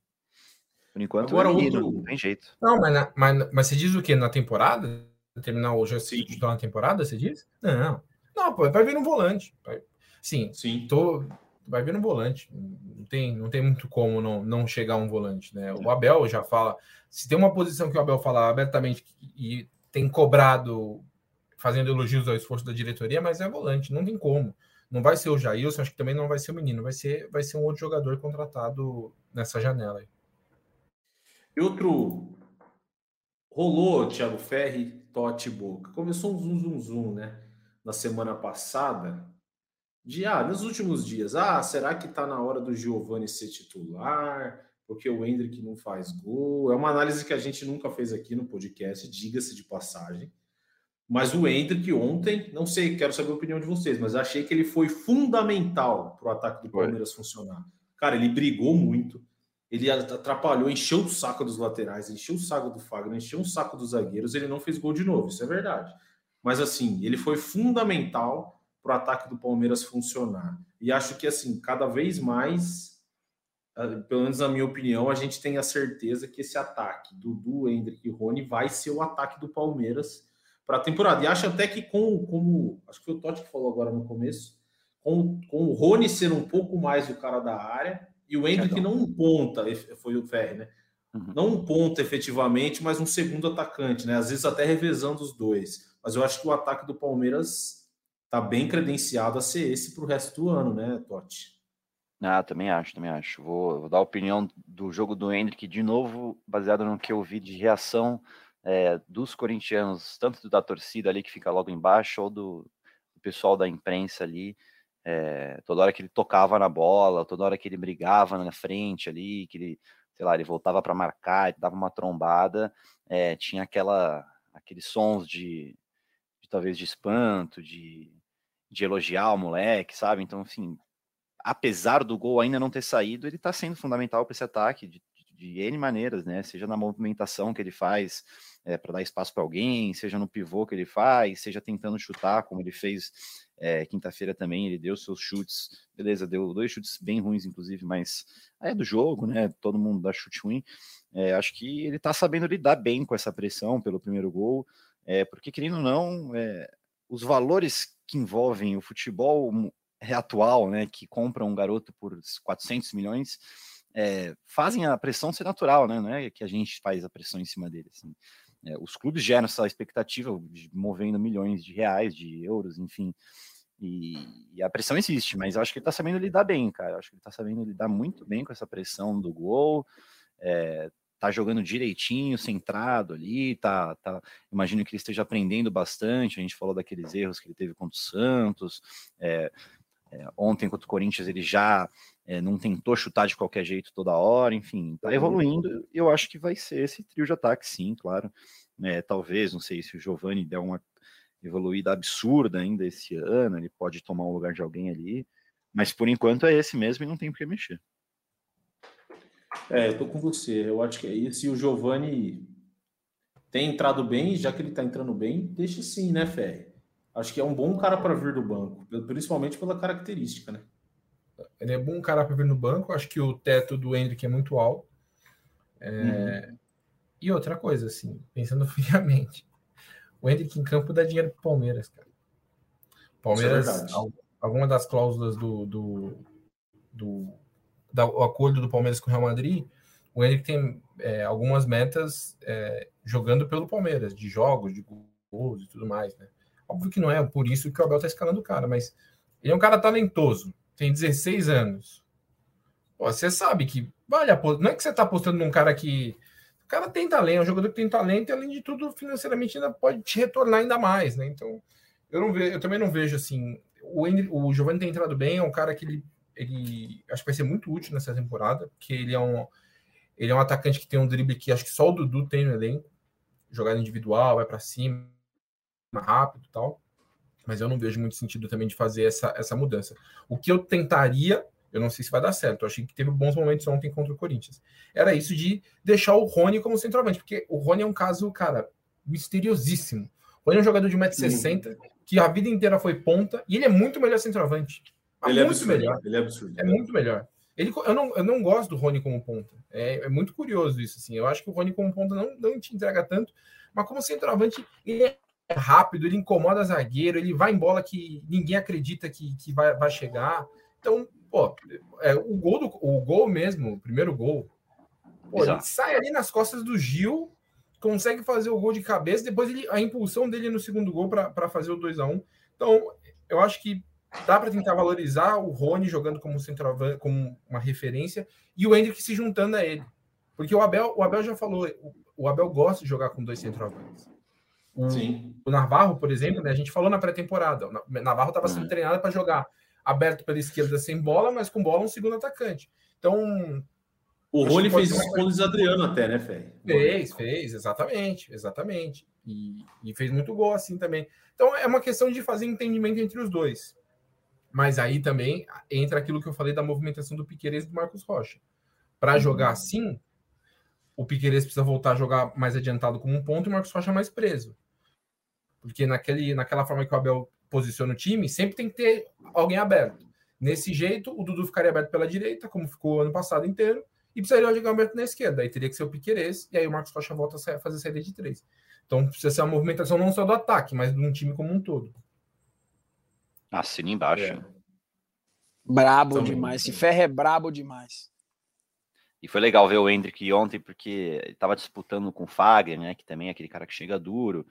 Por enquanto, Agora, é outro- não tem jeito. Não, mas, na- mas, mas você diz o quê? Na temporada? Terminar o jogo Sim. titular na temporada, você diz? Não. Não, pô, vai vir um volante. Vai- Sim, Sim. tô, vai vir um volante. Não tem, não tem muito como não, não chegar um volante, né? O Abel já fala. Se tem uma posição que o Abel fala abertamente e tem cobrado, fazendo elogios ao esforço da diretoria, mas é volante, não tem como. Não vai ser o Jailson, acho que também não vai ser o menino, vai ser, vai ser um outro jogador contratado nessa janela aí. E outro. Rolou, Thiago Ferri, Totti Boca. Começou um zum, zum, zum, né? Na semana passada. De, ah, nos últimos dias. Ah, será que tá na hora do Giovani ser titular? Porque o Hendrick não faz gol. É uma análise que a gente nunca fez aqui no podcast, diga-se de passagem. Mas o Hendrick ontem, não sei, quero saber a opinião de vocês, mas achei que ele foi fundamental para o ataque do Foi. Palmeiras funcionar. Cara, ele brigou muito, ele atrapalhou, encheu o saco dos laterais, encheu o saco do Fagner, encheu o saco dos zagueiros, ele não fez gol de novo, isso é verdade. Mas assim, ele foi fundamental para o ataque do Palmeiras funcionar. E acho que assim, cada vez mais, ah, pelo menos na minha opinião, a gente tem a certeza que esse ataque, Dudu, Hendrick e Rony, vai ser o ataque do Palmeiras para a temporada. E acho até que com, como acho que foi o Totti que falou agora no começo, com, com o Rony ser um pouco mais o cara da área e o Hendrick não um ponta, foi o Ferri, né? Uhum. Não um ponta efetivamente, mas um segundo atacante, né? Às vezes até revezando os dois. Mas eu acho que o ataque do Palmeiras tá bem credenciado a ser esse para o resto do ano, né, Totti? Ah, também acho, também acho. Vou, vou dar a opinião do jogo do Hendrick de novo, baseado no que eu vi de reação é, dos corintianos, tanto da torcida ali que fica logo embaixo, ou do, do pessoal da imprensa ali. É, toda hora que ele tocava na bola, toda hora que ele brigava na frente ali, que ele, sei lá, ele voltava para marcar, dava uma trombada, é, tinha aquela, aqueles sons de, de talvez de espanto, de, de elogiar o moleque, sabe? Então, assim, apesar do gol ainda não ter saído, ele está sendo fundamental para esse ataque de, de, de N maneiras, né? Seja na movimentação que ele faz é, para dar espaço para alguém, seja no pivô que ele faz, seja tentando chutar, como ele fez é, quinta-feira também, ele deu seus chutes, beleza, deu dois chutes bem ruins, inclusive, mas é do jogo, né? Todo mundo dá chute ruim. É, acho que ele está sabendo lidar bem com essa pressão pelo primeiro gol, é, porque querendo ou não, é, os valores que envolvem o futebol atual, né, que compra um garoto por 400 milhões, é, fazem a pressão ser natural, né, não é que a gente faz a pressão em cima dele, assim. É, os clubes geram essa expectativa, de movendo milhões de reais, de euros, enfim, e, e a pressão existe, mas eu acho que ele tá sabendo lidar bem, cara, eu acho que ele tá sabendo lidar muito bem com essa pressão do gol, é, tá jogando direitinho, centrado ali, tá, tá, imagino que ele esteja aprendendo bastante, a gente falou daqueles erros que ele teve contra o Santos, é, é, ontem contra o Corinthians ele já é, não tentou chutar de qualquer jeito toda hora, enfim, tá evoluindo. Eu acho que vai ser esse trio de ataque, sim, claro. É, talvez, não sei se o Giovani der uma evoluída absurda ainda esse ano, ele pode tomar o lugar de alguém ali, mas por enquanto é esse mesmo e não tem por que mexer. É, eu tô com você. Eu acho que é isso. E o Giovani tem entrado bem, já que ele tá entrando bem, deixa sim, né, Ferre? Acho que é um bom cara para vir do banco, principalmente pela característica, né? Ele é bom cara para vir no banco. Acho que o teto do Hendrick é muito alto. É... Uhum. E outra coisa, assim, pensando friamente, o Hendrick em campo dá dinheiro pro Palmeiras, cara. Palmeiras, é alguma das cláusulas do, do, do, do, acordo do Palmeiras com o Real Madrid, o Hendrick tem é, algumas metas é, jogando pelo Palmeiras, de jogos, de gols e tudo mais, né? Óbvio que não é por isso que o Abel tá escalando o cara, mas ele é um cara talentoso, tem 16 anos. Pô, você sabe que vale a Não é que você tá apostando num cara que. O cara tem talento, é um jogador que tem talento e, além de tudo, financeiramente ainda pode te retornar ainda mais, né? Então, eu não vejo, eu também não vejo assim. O, Henry, o Giovanni tem entrado bem, é um cara que ele, ele acho que vai ser muito útil nessa temporada, porque ele é um. Ele é um atacante que tem um drible que acho que só o Dudu tem no elenco. Jogada individual, vai para cima, rápido e tal. Mas eu não vejo muito sentido também de fazer essa, essa mudança. O que eu tentaria, eu não sei se vai dar certo, eu achei que teve bons momentos ontem contra o Corinthians. Era isso de deixar o Rony como centroavante, porque o Rony é um caso, cara, misteriosíssimo. O Rony é um jogador de 1,60m, que a vida inteira foi ponta, e ele é muito melhor centroavante. Ele é muito absurdo. melhor. Ele é absurdo. É muito melhor. Ele, eu, não, eu não gosto do Rony como ponta. É, é muito curioso isso. Assim. Eu acho que o Rony como ponta não, não te entrega tanto, mas como centroavante, ele é rápido, ele incomoda zagueiro, ele vai em bola que ninguém acredita que, que vai, vai chegar. Então, pô, é, o gol do, o gol mesmo, o primeiro gol, pô, ele sai ali nas costas do Gil, consegue fazer o gol de cabeça, depois ele, a impulsão dele no segundo gol para fazer o 2 a 1 Então, eu acho que dá para tentar valorizar o Rony jogando como centroavante, como uma referência, e o Hendrick se juntando a ele. Porque o Abel, o Abel já falou, o, Abel gosta de jogar com dois centroavantes. O, Sim. o Navarro, por exemplo, né, a gente falou na pré-temporada, o Na- Navarro estava sendo Uhum. treinado para jogar aberto pela esquerda sem bola, mas com bola um segundo atacante. Então, O Rony fez isso com o Luiz Adriano até, né, Fé? Fez, fez, exatamente, exatamente. E, e fez muito gol assim também. Então é uma questão de fazer entendimento entre os dois. Mas aí também entra aquilo que eu falei da movimentação do Piqueires e do Marcos Rocha. Para jogar assim, o Piqueires precisa voltar a jogar mais adiantado como um ponto e o Marcos Rocha mais preso. Porque naquele, naquela forma que o Abel posiciona o time, sempre tem que ter alguém aberto. Nesse jeito, o Dudu ficaria aberto pela direita, como ficou ano passado inteiro, e precisaria alguém aberto na esquerda. Aí teria que ser o Piqueires, e aí o Marcos Rocha volta a fazer saída de três. Então precisa ser uma movimentação não só do ataque, mas de um time como um todo. Assina embaixo. É. Brabo Também. demais. Esse ferro é brabo demais. E foi legal ver o Hendrick ontem, porque ele estava disputando com o Fagner, né? Que também é aquele cara que chega duro,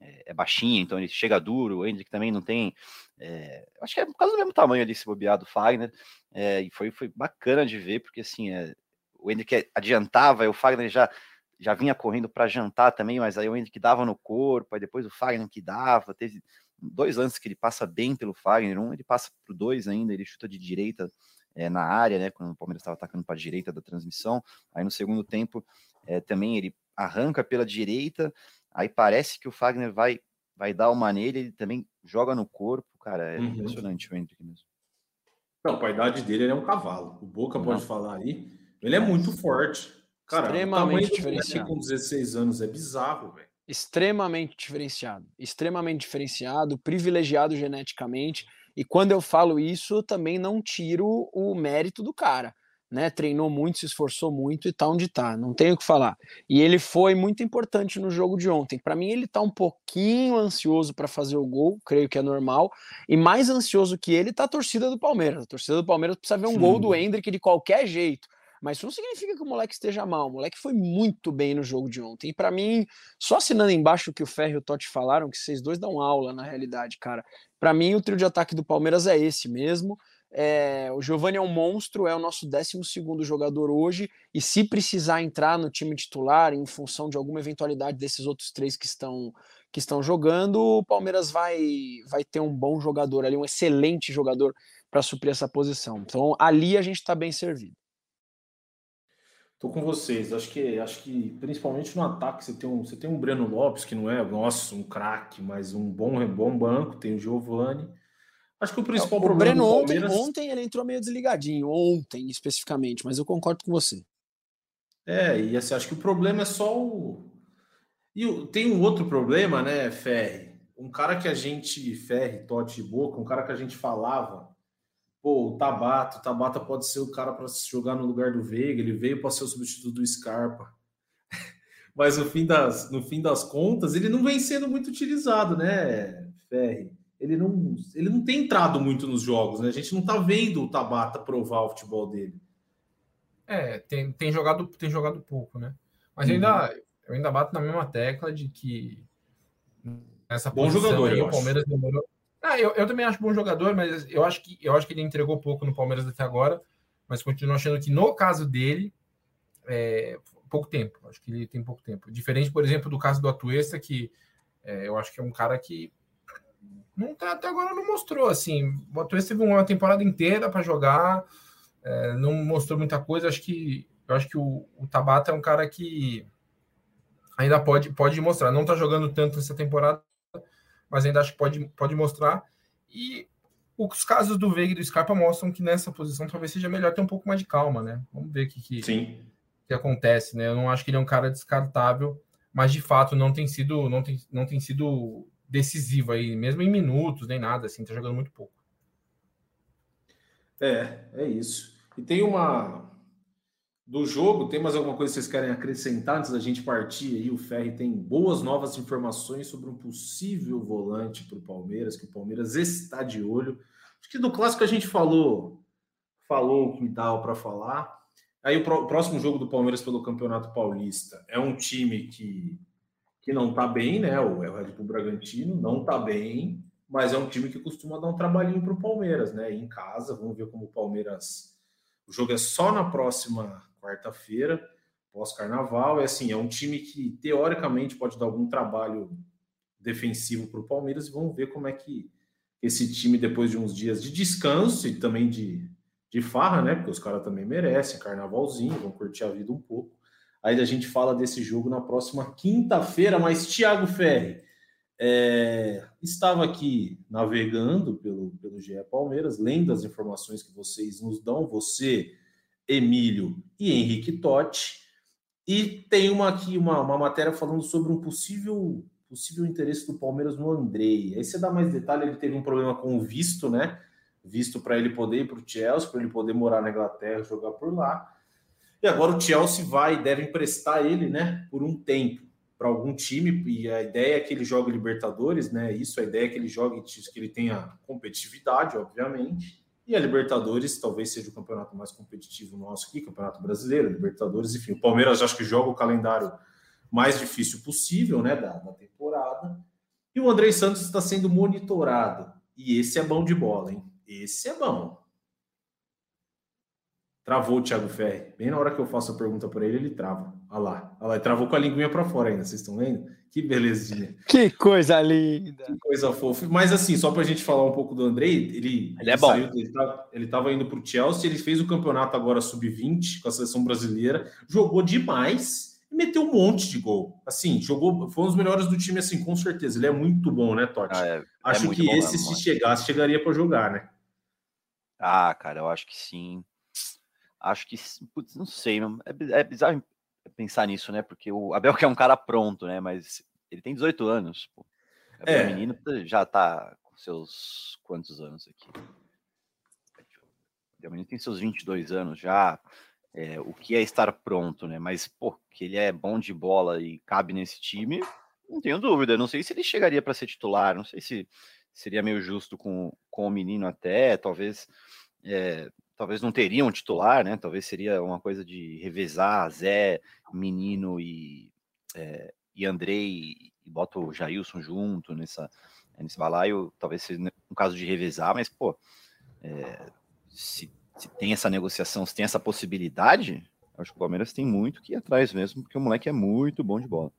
é, é baixinho, então ele chega duro. O Hendrick também não tem. é, acho que é por causa do mesmo tamanho ali, se bobear do Fagner. é, e foi, foi bacana de ver, porque assim, é, o Hendrick adiantava e o Fagner já, já vinha correndo para jantar também, mas aí o Hendrick dava no corpo, aí depois o Fagner que dava. Teve dois lances que ele passa bem pelo Fagner, um ele passa pro dois ainda, ele chuta de direita é, na área, né? Quando o Palmeiras estava atacando para a direita da transmissão. Aí no segundo tempo é, também ele arranca pela direita. Aí parece que o Fagner vai vai dar uma nele, ele também joga no corpo, cara. É Uhum. impressionante o Hendrick mesmo. Não, para a idade dele, ele é um cavalo. O Boca pode Não. falar aí. Ele é muito forte. Cara, Extremamente o tamanho diferenciado. com 16 anos é bizarro, velho. Extremamente diferenciado, extremamente diferenciado, privilegiado geneticamente. E quando eu falo isso, eu também não tiro o mérito do cara, né? Treinou muito, se esforçou muito e tá onde tá, não tenho o que falar. E ele foi muito importante no jogo de ontem. Para mim, ele tá um pouquinho ansioso para fazer o gol, creio que é normal. E mais ansioso que ele tá a torcida do Palmeiras. A torcida do Palmeiras precisa ver um gol do Hendrick de qualquer jeito. Mas isso não significa que o moleque esteja mal. O moleque foi muito bem no jogo de ontem. E para mim, só assinando embaixo o que o Ferro e o Totti falaram, que vocês dois dão aula na realidade, cara. Para mim, o trio de ataque do Palmeiras é esse mesmo. É, o Giovani é um monstro, é o nosso 12 jogador hoje. E se precisar entrar no time titular em função de alguma eventualidade desses outros três que estão, que estão jogando, o Palmeiras vai, vai ter um bom jogador ali, um excelente jogador para suprir essa posição. Então, ali a gente está bem servido. Tô com vocês. Acho que, acho que principalmente no ataque você tem um, você tem um Breno Lopes que não é, nossa, um craque, mas um bom, bom banco. Tem o Giovani. Acho que o principal o problema Breno do ontem, ontem ele entrou meio desligadinho, ontem especificamente, mas eu concordo com você. é e assim, acho que o problema é só o e o- tem um outro problema, né, Ferri? Um cara que a gente Ferri, Totti e Boca, um cara que a gente falava, pô, o Tabata, o Tabata pode ser o cara para jogar no lugar do Veiga, ele veio para ser o substituto do Scarpa. Mas no fim das no fim das contas, ele não vem sendo muito utilizado, né, Ferri? Ele não, ele não tem entrado muito nos jogos, né? A gente não tá vendo o Tabata provar o futebol dele. É, tem, tem, jogado, tem jogado pouco, né? Mas Uhum. eu, ainda, eu ainda bato na mesma tecla de que nessa Bom posição jogador, aí, o acho. Palmeiras demorou. Ah, eu, eu também acho bom jogador, mas eu acho, que, eu acho que ele entregou pouco no Palmeiras até agora, mas continuo achando que no caso dele, é, pouco tempo. Acho que ele tem pouco tempo. Diferente, por exemplo, do caso do Atuesta, que é, eu acho que é um cara que não tá, até agora não mostrou assim. O Atuesta teve uma temporada inteira para jogar, é, não mostrou muita coisa. Acho que eu acho que o, o Tabata é um cara que ainda pode, pode mostrar. Não tá jogando tanto essa temporada, mas ainda acho que pode, pode mostrar. E os casos do Veiga e do Scarpa mostram que nessa posição talvez seja melhor ter um pouco mais de calma, né? Vamos ver o que, que, Sim. que acontece, né? Eu não acho que ele é um cara descartável, mas de fato não tem sido, não tem, não tem sido decisivo aí, mesmo em minutos, nem nada, assim, tá jogando muito pouco. É, é isso. E tem uma. Do jogo, tem mais alguma coisa que vocês querem acrescentar antes da gente partir aí? O Ferri tem boas novas informações sobre um possível volante para o Palmeiras, que o Palmeiras está de olho. Acho que do clássico a gente falou, falou o que dava para falar. Aí o, próximo jogo do Palmeiras pelo Campeonato Paulista é um time que, que não está bem, né? O, é o Red Bull Bragantino, não está bem mas é um time que costuma dar um trabalhinho para o Palmeiras, né? Em casa, vamos ver como o Palmeiras. O jogo é só na próxima quarta-feira, pós-carnaval. É assim, é um time que teoricamente pode dar algum trabalho defensivo para o Palmeiras e vamos ver como é que esse time, depois de uns dias de descanso e também de, de farra, né? Porque os caras também merecem, carnavalzinho, vão curtir a vida um pouco. Aí a gente fala desse jogo na próxima quinta-feira, mas Thiago Ferri. É, estava aqui navegando pelo, pelo GE Palmeiras, lendo as informações que vocês nos dão, você, Emílio e Henrique Totti, e tem uma aqui uma, uma matéria falando sobre um possível possível interesse do Palmeiras no Andrei. Aí você dá mais detalhe, ele teve um problema com o visto, né? Visto para ele poder ir para o Chelsea, para ele poder morar na Inglaterra, jogar por lá. E agora o Chelsea vai, deve emprestar ele, né, por um tempo para algum time, e a ideia é que ele jogue Libertadores, né? Isso, a ideia é que ele jogue, que ele tenha competitividade, obviamente. E a Libertadores talvez seja o campeonato mais competitivo nosso aqui, Campeonato Brasileiro, Libertadores, enfim. O Palmeiras acho que joga o calendário mais difícil possível, né, da, da temporada. E o Andrei Santos está sendo monitorado. E esse é bom de bola, hein? Esse é bom. Travou o Thiago Ferri. Bem na hora que eu faço a pergunta para ele, ele trava. Olha lá. Olha lá. Ele travou com a linguinha para fora ainda. Vocês estão vendo? Que belezinha. Que coisa linda. Que coisa fofa. Mas assim, só para a gente falar um pouco do Andrei, ele, ele é bom. Saiu, ele estava indo para o Chelsea, ele fez o campeonato agora sub-20 com a seleção brasileira, jogou demais e meteu um monte de gol. Assim, jogou, foi um dos melhores do time, assim, com certeza. Ele é muito bom, né, Totti? Ah, é, é acho que esse, mesmo, se chegasse, chegaria para jogar, né? Ah, cara, eu acho que sim. Acho que, putz, não sei, é, é bizarro pensar nisso, né? Porque o Abel que é um cara pronto, né? Mas ele tem 18 anos, pô. É. O menino já tá com seus quantos anos aqui? O menino tem seus 22 anos já. É, o que é estar pronto, né? Mas, pô, que ele é bom de bola e cabe nesse time, não tenho dúvida. Não sei se ele chegaria para ser titular, não sei se seria meio justo com, com o menino até, talvez. É, talvez não teriam um titular, né? Talvez seria uma coisa de revezar Zé, Menino e, é, e Andrei e bota o Jailson junto nessa, nesse balaio. Talvez seja um caso de revezar, mas, pô, é, se, se, tem essa negociação, se tem essa possibilidade, acho que o Palmeiras tem muito que ir atrás mesmo, porque o moleque é muito bom de bola.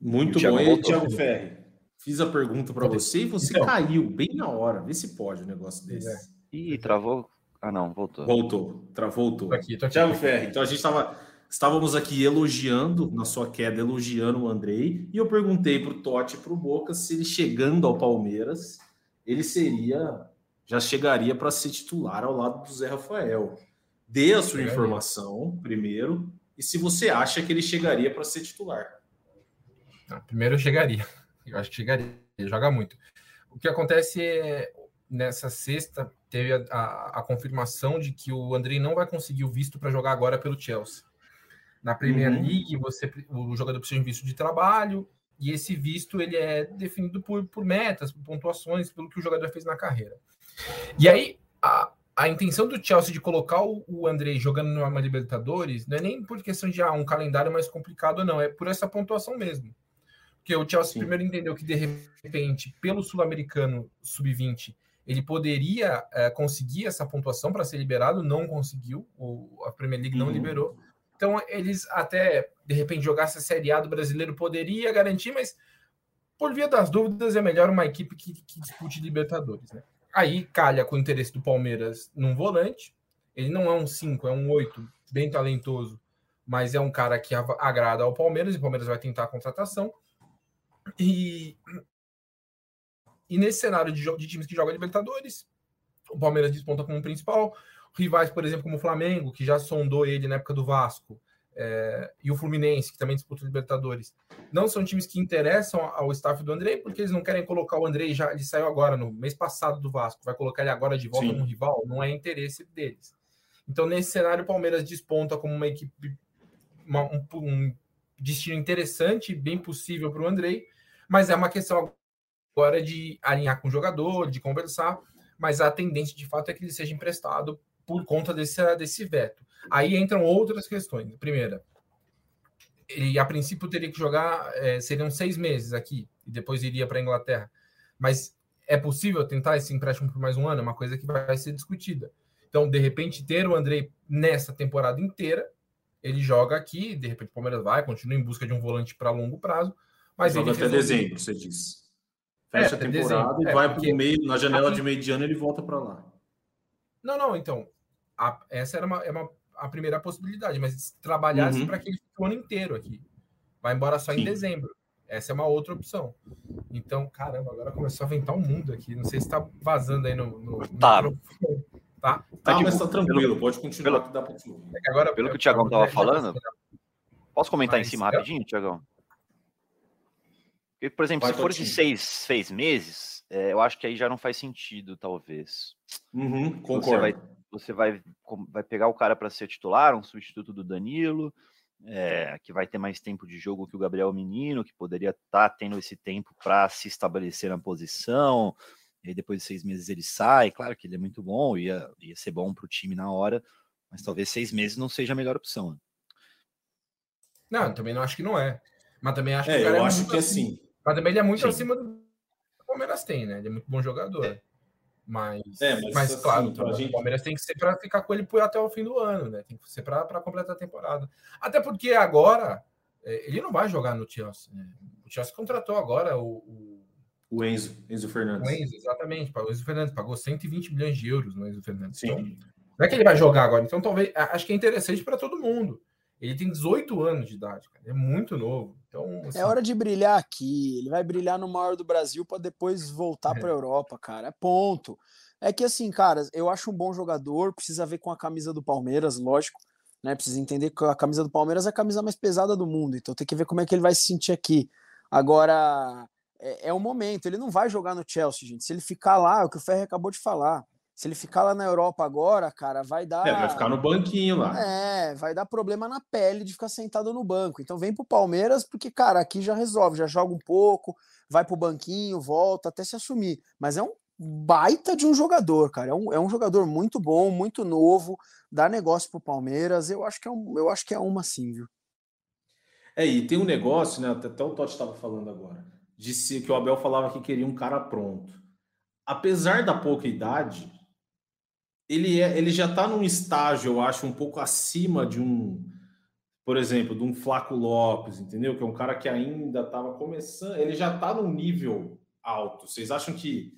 Muito e bom. E Thiago Ferri, fiz a pergunta para você e você então, caiu bem na hora. Vê se pode um negócio desse. É. Ih, travou ah, não, voltou. Voltou, tra voltou. Tô aqui, tô aqui, Thiago Ferri, então a gente estava. Estávamos aqui elogiando, na sua queda, elogiando o Andrei, e eu perguntei para o Totti e para o Boca se ele chegando ao Palmeiras, ele seria, já chegaria para ser titular ao lado do Zé Rafael. Dê a sua informação primeiro, e se você acha que ele chegaria para ser titular. primeiro eu chegaria, eu acho que chegaria, ele joga muito. O que acontece é, nessa sexta, teve a, a, a, confirmação de que o Andrei não vai conseguir o visto para jogar agora pelo Chelsea. Na Premier uhum. League, você, o jogador precisa de um visto de trabalho, e esse visto ele é definido por, por metas, por pontuações, pelo que o jogador fez na carreira. E aí, a, a intenção do Chelsea de colocar o, o Andrei jogando numa Libertadores não é nem por questão de ah, um calendário mais complicado, não, é por essa pontuação mesmo. Porque o Chelsea Sim. primeiro entendeu que, de repente, pelo Sul-Americano Sub-20, ele poderia é, conseguir essa pontuação para ser liberado, não conseguiu, o, a Premier League não uhum. liberou. Então, eles até, de repente, jogasse a Série A do brasileiro poderia garantir, mas por via das dúvidas, é melhor uma equipe que, que dispute Libertadores. Né? Aí calha com o interesse do Palmeiras num volante. Ele não é um 5, é um 8, bem talentoso, mas é um cara que agrada ao Palmeiras, e o Palmeiras vai tentar a contratação. E E nesse cenário de, de times que jogam Libertadores, o Palmeiras desponta como principal. Rivais, por exemplo, como o Flamengo, que já sondou ele na época do Vasco, é, e o Fluminense, que também disputa Libertadores, não são times que interessam ao staff do Andrei, porque eles não querem colocar o Andrei já. Ele saiu agora, no mês passado do Vasco, vai colocar ele agora de volta Sim. no rival, não é interesse deles. Então, nesse cenário, o Palmeiras desponta como uma equipe, uma, um, um, destino interessante, bem possível para o Andrei, mas é uma questão agora de alinhar com o jogador, de conversar, mas a tendência de fato é que ele seja emprestado por conta desse, desse veto. Aí entram outras questões. Primeira, ele a princípio teria que jogar, é, seriam seis meses aqui, e depois iria para a Inglaterra. Mas é possível tentar esse empréstimo por mais um ano? É uma coisa que vai ser discutida. Então, de repente, ter o Andrei nessa temporada inteira, ele joga aqui, de repente o Palmeiras vai, continua em busca de um volante para longo prazo. Mas joga ele até resolve... dezembro, você disse. Fecha é, a temporada dezembro. e é, vai para o meio, na janela de meio de ano ele volta para lá. Não, não, então. A, essa era uma, é uma, a primeira possibilidade, mas trabalhasse uhum. para que ele fique o ano inteiro aqui. Vai embora só Sim. em dezembro. Essa é uma outra opção. Então, caramba, agora começou a ventar o um mundo aqui. Não sei se está vazando aí no. no tá. No tá? Tá, mas tá tranquilo, pode continuar pelo, que dá para é agora Pelo que o Tiagão estava falando, posso comentar mas, em cima rapidinho, Tiagão? Por exemplo, Vai, se for de seis, seis meses, é, eu acho que aí já não faz sentido, talvez. Uhum, concordo. Você vai, você vai, vai pegar o cara para ser titular, um substituto do Danilo, é, que vai ter mais tempo de jogo que o Gabriel Menino, que poderia estar tá tendo esse tempo para se estabelecer na posição, e aí depois de seis meses ele sai. Claro que ele é muito bom, ia, ia ser bom para o time na hora, mas talvez seis meses não seja a melhor opção. Né? Não, também não acho que não é. Mas também acho é, que eu é acho que é assim. Mas também ele é muito Sim. acima do que o Palmeiras tem, né? Ele é muito bom jogador. É. Mas, é, mas, mas assim, claro, então, gente... o Palmeiras tem que ser para ficar com ele por até o fim do ano, né? Tem que ser para completar a temporada. Até porque agora é, ele não vai jogar no Chelsea. Né? O Chelsea contratou agora o, o o Enzo, Enzo Fernandes. O Enzo, exatamente. O Enzo Fernandes pagou 120 milhões de euros no Enzo Fernandes. Sim. Então, não é que ele vai jogar agora. Então, talvez. Acho que é interessante para todo mundo. Ele tem 18 anos de idade, cara. É muito novo. Então, assim... É hora de brilhar aqui. Ele vai brilhar no maior do Brasil para depois voltar é. para a Europa, cara. É ponto. É que assim, cara, eu acho um bom jogador. Precisa ver com a camisa do Palmeiras, lógico. Né? Precisa entender que a camisa do Palmeiras é a camisa mais pesada do mundo. Então tem que ver como é que ele vai se sentir aqui. Agora, é, é o momento. Ele não vai jogar no Chelsea, gente. Se ele ficar lá, é o que o Ferre acabou de falar. Se ele ficar lá na Europa agora, cara, vai dar. É, vai ficar no banquinho lá. É, vai dar problema na pele de ficar sentado no banco. Então vem pro Palmeiras, porque, cara, aqui já resolve, já joga um pouco, vai pro banquinho, volta até se assumir. Mas é um baita de um jogador, cara. É um, é um jogador muito bom, muito novo, dá negócio pro Palmeiras. Eu acho que é, um, eu acho que é uma sim, viu? É, e tem um negócio, né? Até, o Totti estava falando agora disse que o Abel falava que queria um cara pronto. Apesar da pouca idade, ele, é, ele já está num estágio, eu acho, um pouco acima de um, por exemplo, de um Flaco Lopes, entendeu? Que é um cara que ainda estava começando, ele já está num nível alto. Vocês acham que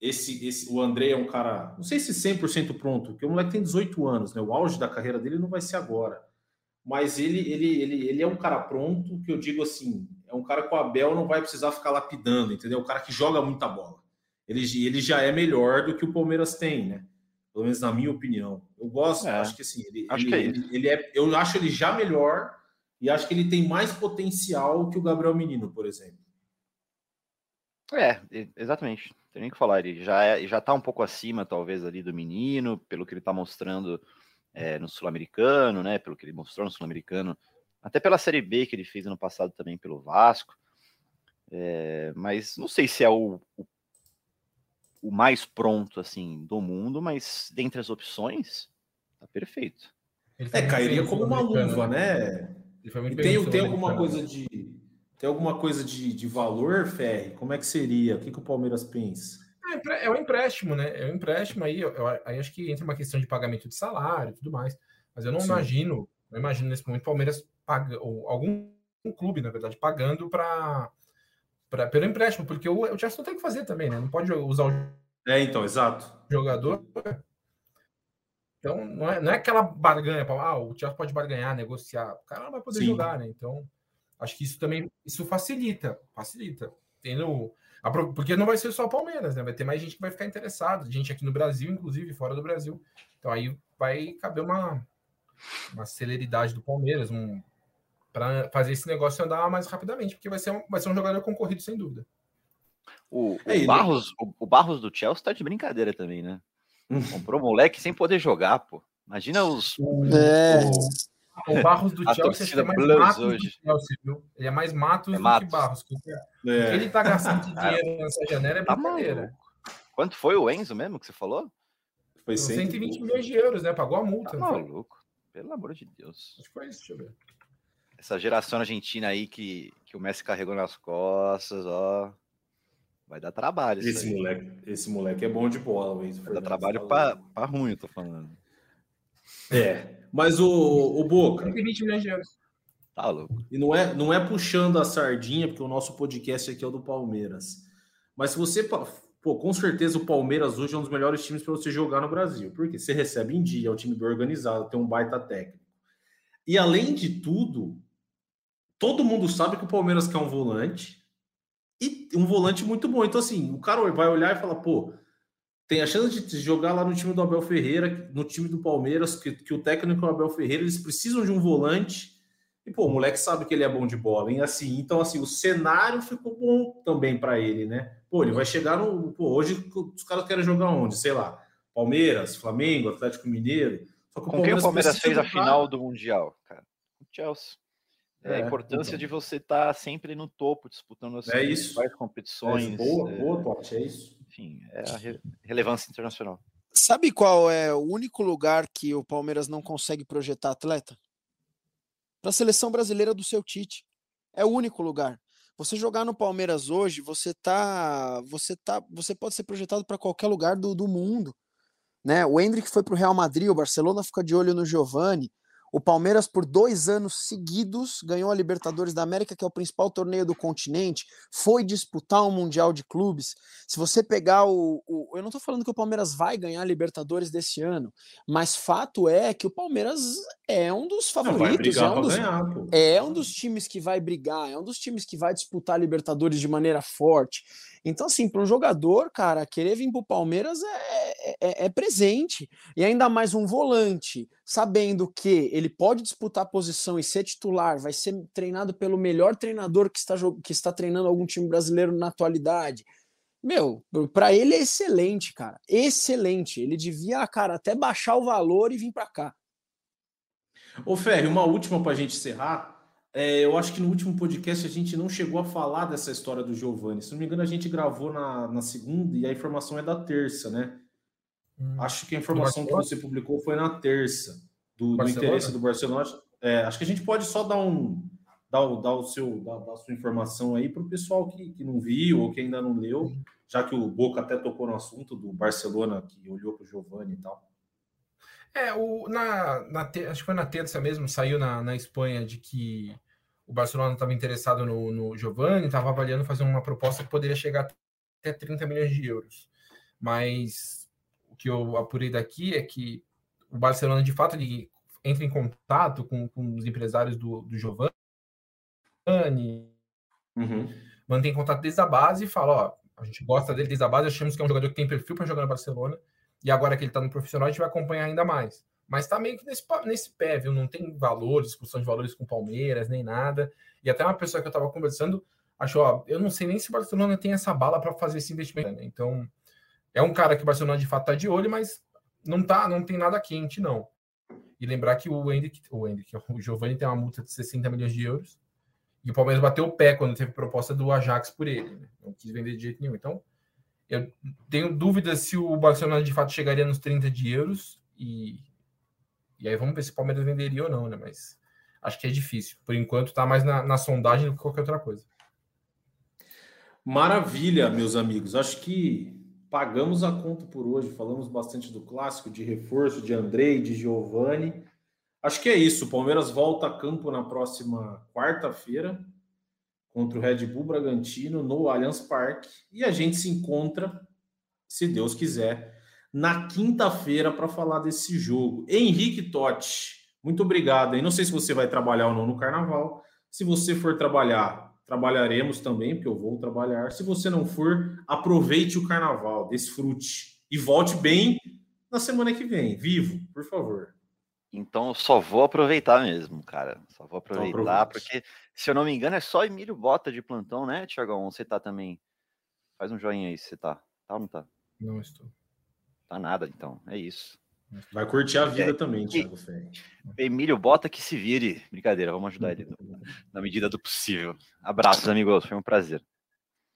esse, esse o André é um cara, não sei se 100% pronto, porque o moleque tem 18 anos, né? O auge da carreira dele não vai ser agora. Mas ele, ele, ele, ele é um cara pronto, que eu digo assim, é um cara que o Abel não vai precisar ficar lapidando, entendeu? O cara que joga muita bola. Ele, ele já é melhor do que o Palmeiras tem, né? Pelo menos na minha opinião. Eu gosto, é, acho que assim, ele, acho ele, que é ele, ele, é, eu acho ele já melhor e acho que ele tem mais potencial que o Gabriel Menino, por exemplo. É, exatamente. Tem nem que falar, ele já é, já tá um pouco acima, talvez, ali do menino, pelo que ele tá mostrando é, no Sul-Americano, né? Pelo que ele mostrou no Sul-Americano até pela Série B que ele fez ano passado também pelo Vasco. É, mas não sei se é o, o, o, mais pronto assim do mundo, mas dentre as opções, tá perfeito. É, cairia como uma luva, né? tem, tem alguma coisa de tem alguma coisa de, de valor, Ferre? Como é que seria? O que, que o Palmeiras pensa? É, é um empréstimo, né? É um empréstimo aí. Eu, eu, aí acho que entra uma questão de pagamento de salário e tudo mais. Mas eu não Sim. imagino, não imagino nesse momento o Palmeiras paga, ou algum um clube, na verdade, pagando para pelo empréstimo, porque o, o Chelsea não tem que fazer também, né? Não pode usar o é, então, exato. jogador. Então, não é, não é aquela barganha para ah, o Chelsea pode barganhar, negociar. O cara não vai poder Sim. jogar, né? Então, acho que isso também isso facilita, facilita. tendo. Porque não vai ser só o Palmeiras, né? Vai ter mais gente que vai ficar interessado, gente aqui no Brasil, inclusive fora do Brasil. Então aí vai caber uma, uma celeridade do Palmeiras, um, para fazer esse negócio andar mais rapidamente, porque vai ser um, vai ser um jogador concorrido, sem dúvida. O, o é, Barros, o, o, Barros do Chelsea tá de brincadeira também, né? Comprou moleque sem poder jogar, pô. Imagina os. É. O, o Barros do Chelsea é mais Matos hoje. Chelsea, viu? Ele é mais Matos é do Matos. que Barros. É. Ele tá gastando de dinheiro nessa janela é tá brincadeira. Quanto foi o Enzo mesmo que você falou? Foi 120 milhões de euros, né? Pagou a multa. Tá maluco. Pelo amor de Deus. Acho que foi isso, deixa eu ver. Essa geração argentina aí que, que o Messi carregou nas costas, ó. Vai dar trabalho. Esse moleque, esse moleque é bom de bola, Luiz. Vai dar trabalho para ruim, eu tô falando. É, mas o, o Boca. 120 milhões de euros. Tá louco. E não é, não é puxando a sardinha, porque o nosso podcast aqui é o do Palmeiras. Mas se você. Pô, com certeza o Palmeiras hoje é um dos melhores times para você jogar no Brasil. Porque você recebe em dia, é um time bem organizado, tem um baita técnico. E além de tudo, todo mundo sabe que o Palmeiras quer um volante e um volante muito bom. Então, assim, o cara vai olhar e falar, pô, tem a chance de jogar lá no time do Abel Ferreira, no time do Palmeiras, que, que o técnico é o Abel Ferreira, eles precisam de um volante. E, pô, o moleque sabe que ele é bom de bola, hein? Assim, então, assim, o cenário ficou bom também para ele, né? Pô, ele vai chegar no. Pô, hoje os caras querem jogar onde? Sei lá, Palmeiras, Flamengo, Atlético Mineiro. Só que o Com Palmeiras quem o Palmeiras fez a final do Mundial, cara? O Chelsea. É, a é, importância então. de você estar tá sempre no topo, disputando as é principais competições. É boa, é, boa, Totti, é isso. Enfim, é a re relevância internacional. Sabe qual é o único lugar que o Palmeiras não consegue projetar atleta? Para a seleção brasileira do seu Tite. É o único lugar. Você jogar no Palmeiras hoje, você tá, você tá, você pode ser projetado para qualquer lugar do, do mundo, né? O Hendrick foi para o Real Madrid, o Barcelona fica de olho no Giovani. O Palmeiras, por dois anos seguidos, ganhou a Libertadores da América, que é o principal torneio do continente, foi disputar um Mundial de Clubes. Se você pegar o. o eu não estou falando que o Palmeiras vai ganhar a Libertadores desse ano, mas fato é que o Palmeiras é um dos favoritos, é, um dos, ganhar, é um dos times que vai brigar, é um dos times que vai disputar a Libertadores de maneira forte. Então, assim, para um jogador, cara, querer vir para o Palmeiras é, é, é, presente. E ainda mais um volante, sabendo que ele pode disputar posição e ser titular, vai ser treinado pelo melhor treinador que está, que está treinando algum time brasileiro na atualidade. Meu, para ele é excelente, cara. Excelente. Ele devia, cara, até baixar o valor e vir para cá. Ô, Ferri, uma última para a gente encerrar. É, eu acho que no último podcast a gente não chegou a falar dessa história do Giovanni. Se não me engano, a gente gravou na, na segunda e a informação é da terça, né? Hum. Acho que a informação que você publicou foi na terça, do, do interesse do Barcelona. É, acho que a gente pode só dar um. Dar, o, dar o seu dar, dar a sua informação aí para o pessoal que, que não viu ou que ainda não leu, já que o Boca até tocou no assunto do Barcelona que olhou para o Giovanni e tal. É, o, na, na, acho que foi na terça mesmo, saiu na, na Espanha de que o Barcelona estava interessado no, no Giovanni, estava avaliando fazer uma proposta que poderia chegar até 30 milhões de euros. Mas o que eu apurei daqui é que o Barcelona, de fato, ele entra em contato com, com os empresários do, do Giovanni, uhum. mantém contato desde a base e fala: ó, a gente gosta dele desde a base, achamos que é um jogador que tem perfil para jogar no Barcelona e agora que ele está no profissional, a gente vai acompanhar ainda mais. Mas tá meio que nesse, nesse pé, viu? Não tem valor, discussão de valores com Palmeiras, nem nada. E até uma pessoa que eu estava conversando achou, ó, eu não sei nem se o Barcelona tem essa bala para fazer esse investimento. Né? Então, é um cara que o Barcelona de fato tá de olho, mas não tá, não tem nada quente, não. E lembrar que o Hendrick, o Hendrick, o Giovanni tem uma multa de 60 milhões de euros. E o Palmeiras bateu o pé quando teve proposta do Ajax por ele. Né? Não quis vender de jeito nenhum. Então, eu tenho dúvidas se o Barcelona de fato chegaria nos 30 de euros e, e aí vamos ver se o Palmeiras venderia ou não, né? Mas acho que é difícil. Por enquanto está mais na, na sondagem do que qualquer outra coisa. Maravilha, meus amigos. Acho que pagamos a conta por hoje. Falamos bastante do clássico, de reforço, de Andrei, de Giovani. Acho que é isso. O Palmeiras volta a campo na próxima quarta-feira contra o Red Bull Bragantino no Allianz Parque e a gente se encontra, se Deus quiser, na quinta-feira para falar desse jogo. Henrique Totti, muito obrigado. E não sei se você vai trabalhar ou não no Carnaval. Se você for trabalhar, trabalharemos também, porque eu vou trabalhar. Se você não for, aproveite o carnaval, desfrute e volte bem na semana que vem, vivo, por favor. Então eu só vou aproveitar mesmo, cara. Só vou Então aproveitar, aproveite. porque, se eu não me engano, é só Emílio Bota de plantão, né, Tiagão? Você tá também. Faz um joinha aí se você tá. Tá ou não tá? Não estou. Tá nada, então. É isso. Vai curtir a vida É, também, Thiago Ferri. Emílio Bota que se vire. Brincadeira, vamos ajudar ele na medida do possível. Abraços, amigos. Foi um prazer.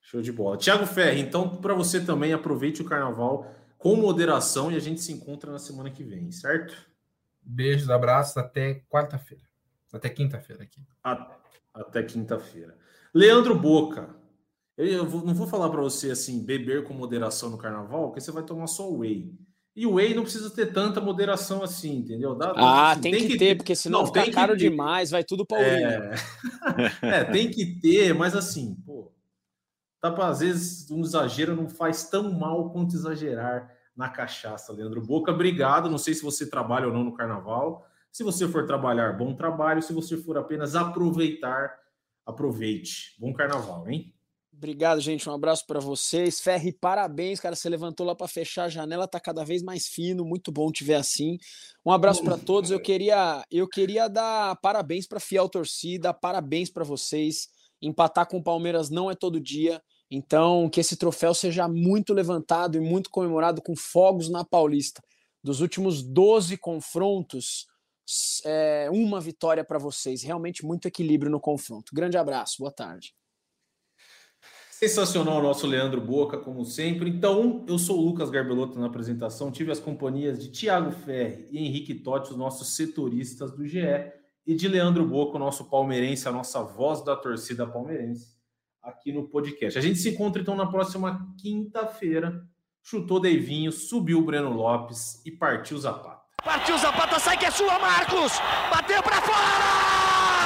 Show de bola. Tiago Ferri, então, para você também, aproveite o carnaval com moderação e a gente se encontra na semana que vem, certo? Beijos, abraços, até quarta-feira. Até quinta-feira aqui. Até quinta-feira. Leandro Boca. Eu, não vou falar para você assim, beber com moderação no carnaval, porque você vai tomar só whey. E o whey não precisa ter tanta moderação assim, entendeu? Dá- Ah, assim, tem, que, ter, porque senão Não, fica tem que caro ter. demais, vai tudo pra urina. É. É, tem que ter, mas assim, pô, tá pra, às vezes um exagero não faz tão mal quanto exagerar na cachaça, Leandro Boca. Obrigado. Não sei se você trabalha ou não no carnaval. Se você for trabalhar, bom trabalho. Se você for apenas aproveitar, aproveite. Bom carnaval, hein? Obrigado, gente. Um abraço para vocês. Ferri, parabéns, cara. Você levantou lá para fechar a janela, tá cada vez mais fino. Muito bom te ver assim. Um abraço para todos. Eu queria, eu queria dar parabéns para fiel torcida, parabéns para vocês. Empatar com o Palmeiras não é todo dia. Então, que esse troféu seja muito levantado e muito comemorado com fogos na Paulista. Dos últimos 12 confrontos, é, uma vitória para vocês. Realmente muito equilíbrio no confronto. Grande abraço, boa tarde. Sensacional o nosso Leandro Boca, como sempre. Então, eu sou o Lucas Garbelotto na apresentação. Tive as companhias de Thiago Ferri e Henrique Totti, os nossos setoristas do GE, e de Leandro Boca, o nosso palmeirense, a nossa voz da torcida palmeirense, aqui no podcast. A gente se encontra então na próxima quinta-feira. Chutou Deivinho, subiu o Breno Lopes e partiu Zapata. Partiu Zapata, sai que é sua, Marcos! Bateu pra fora!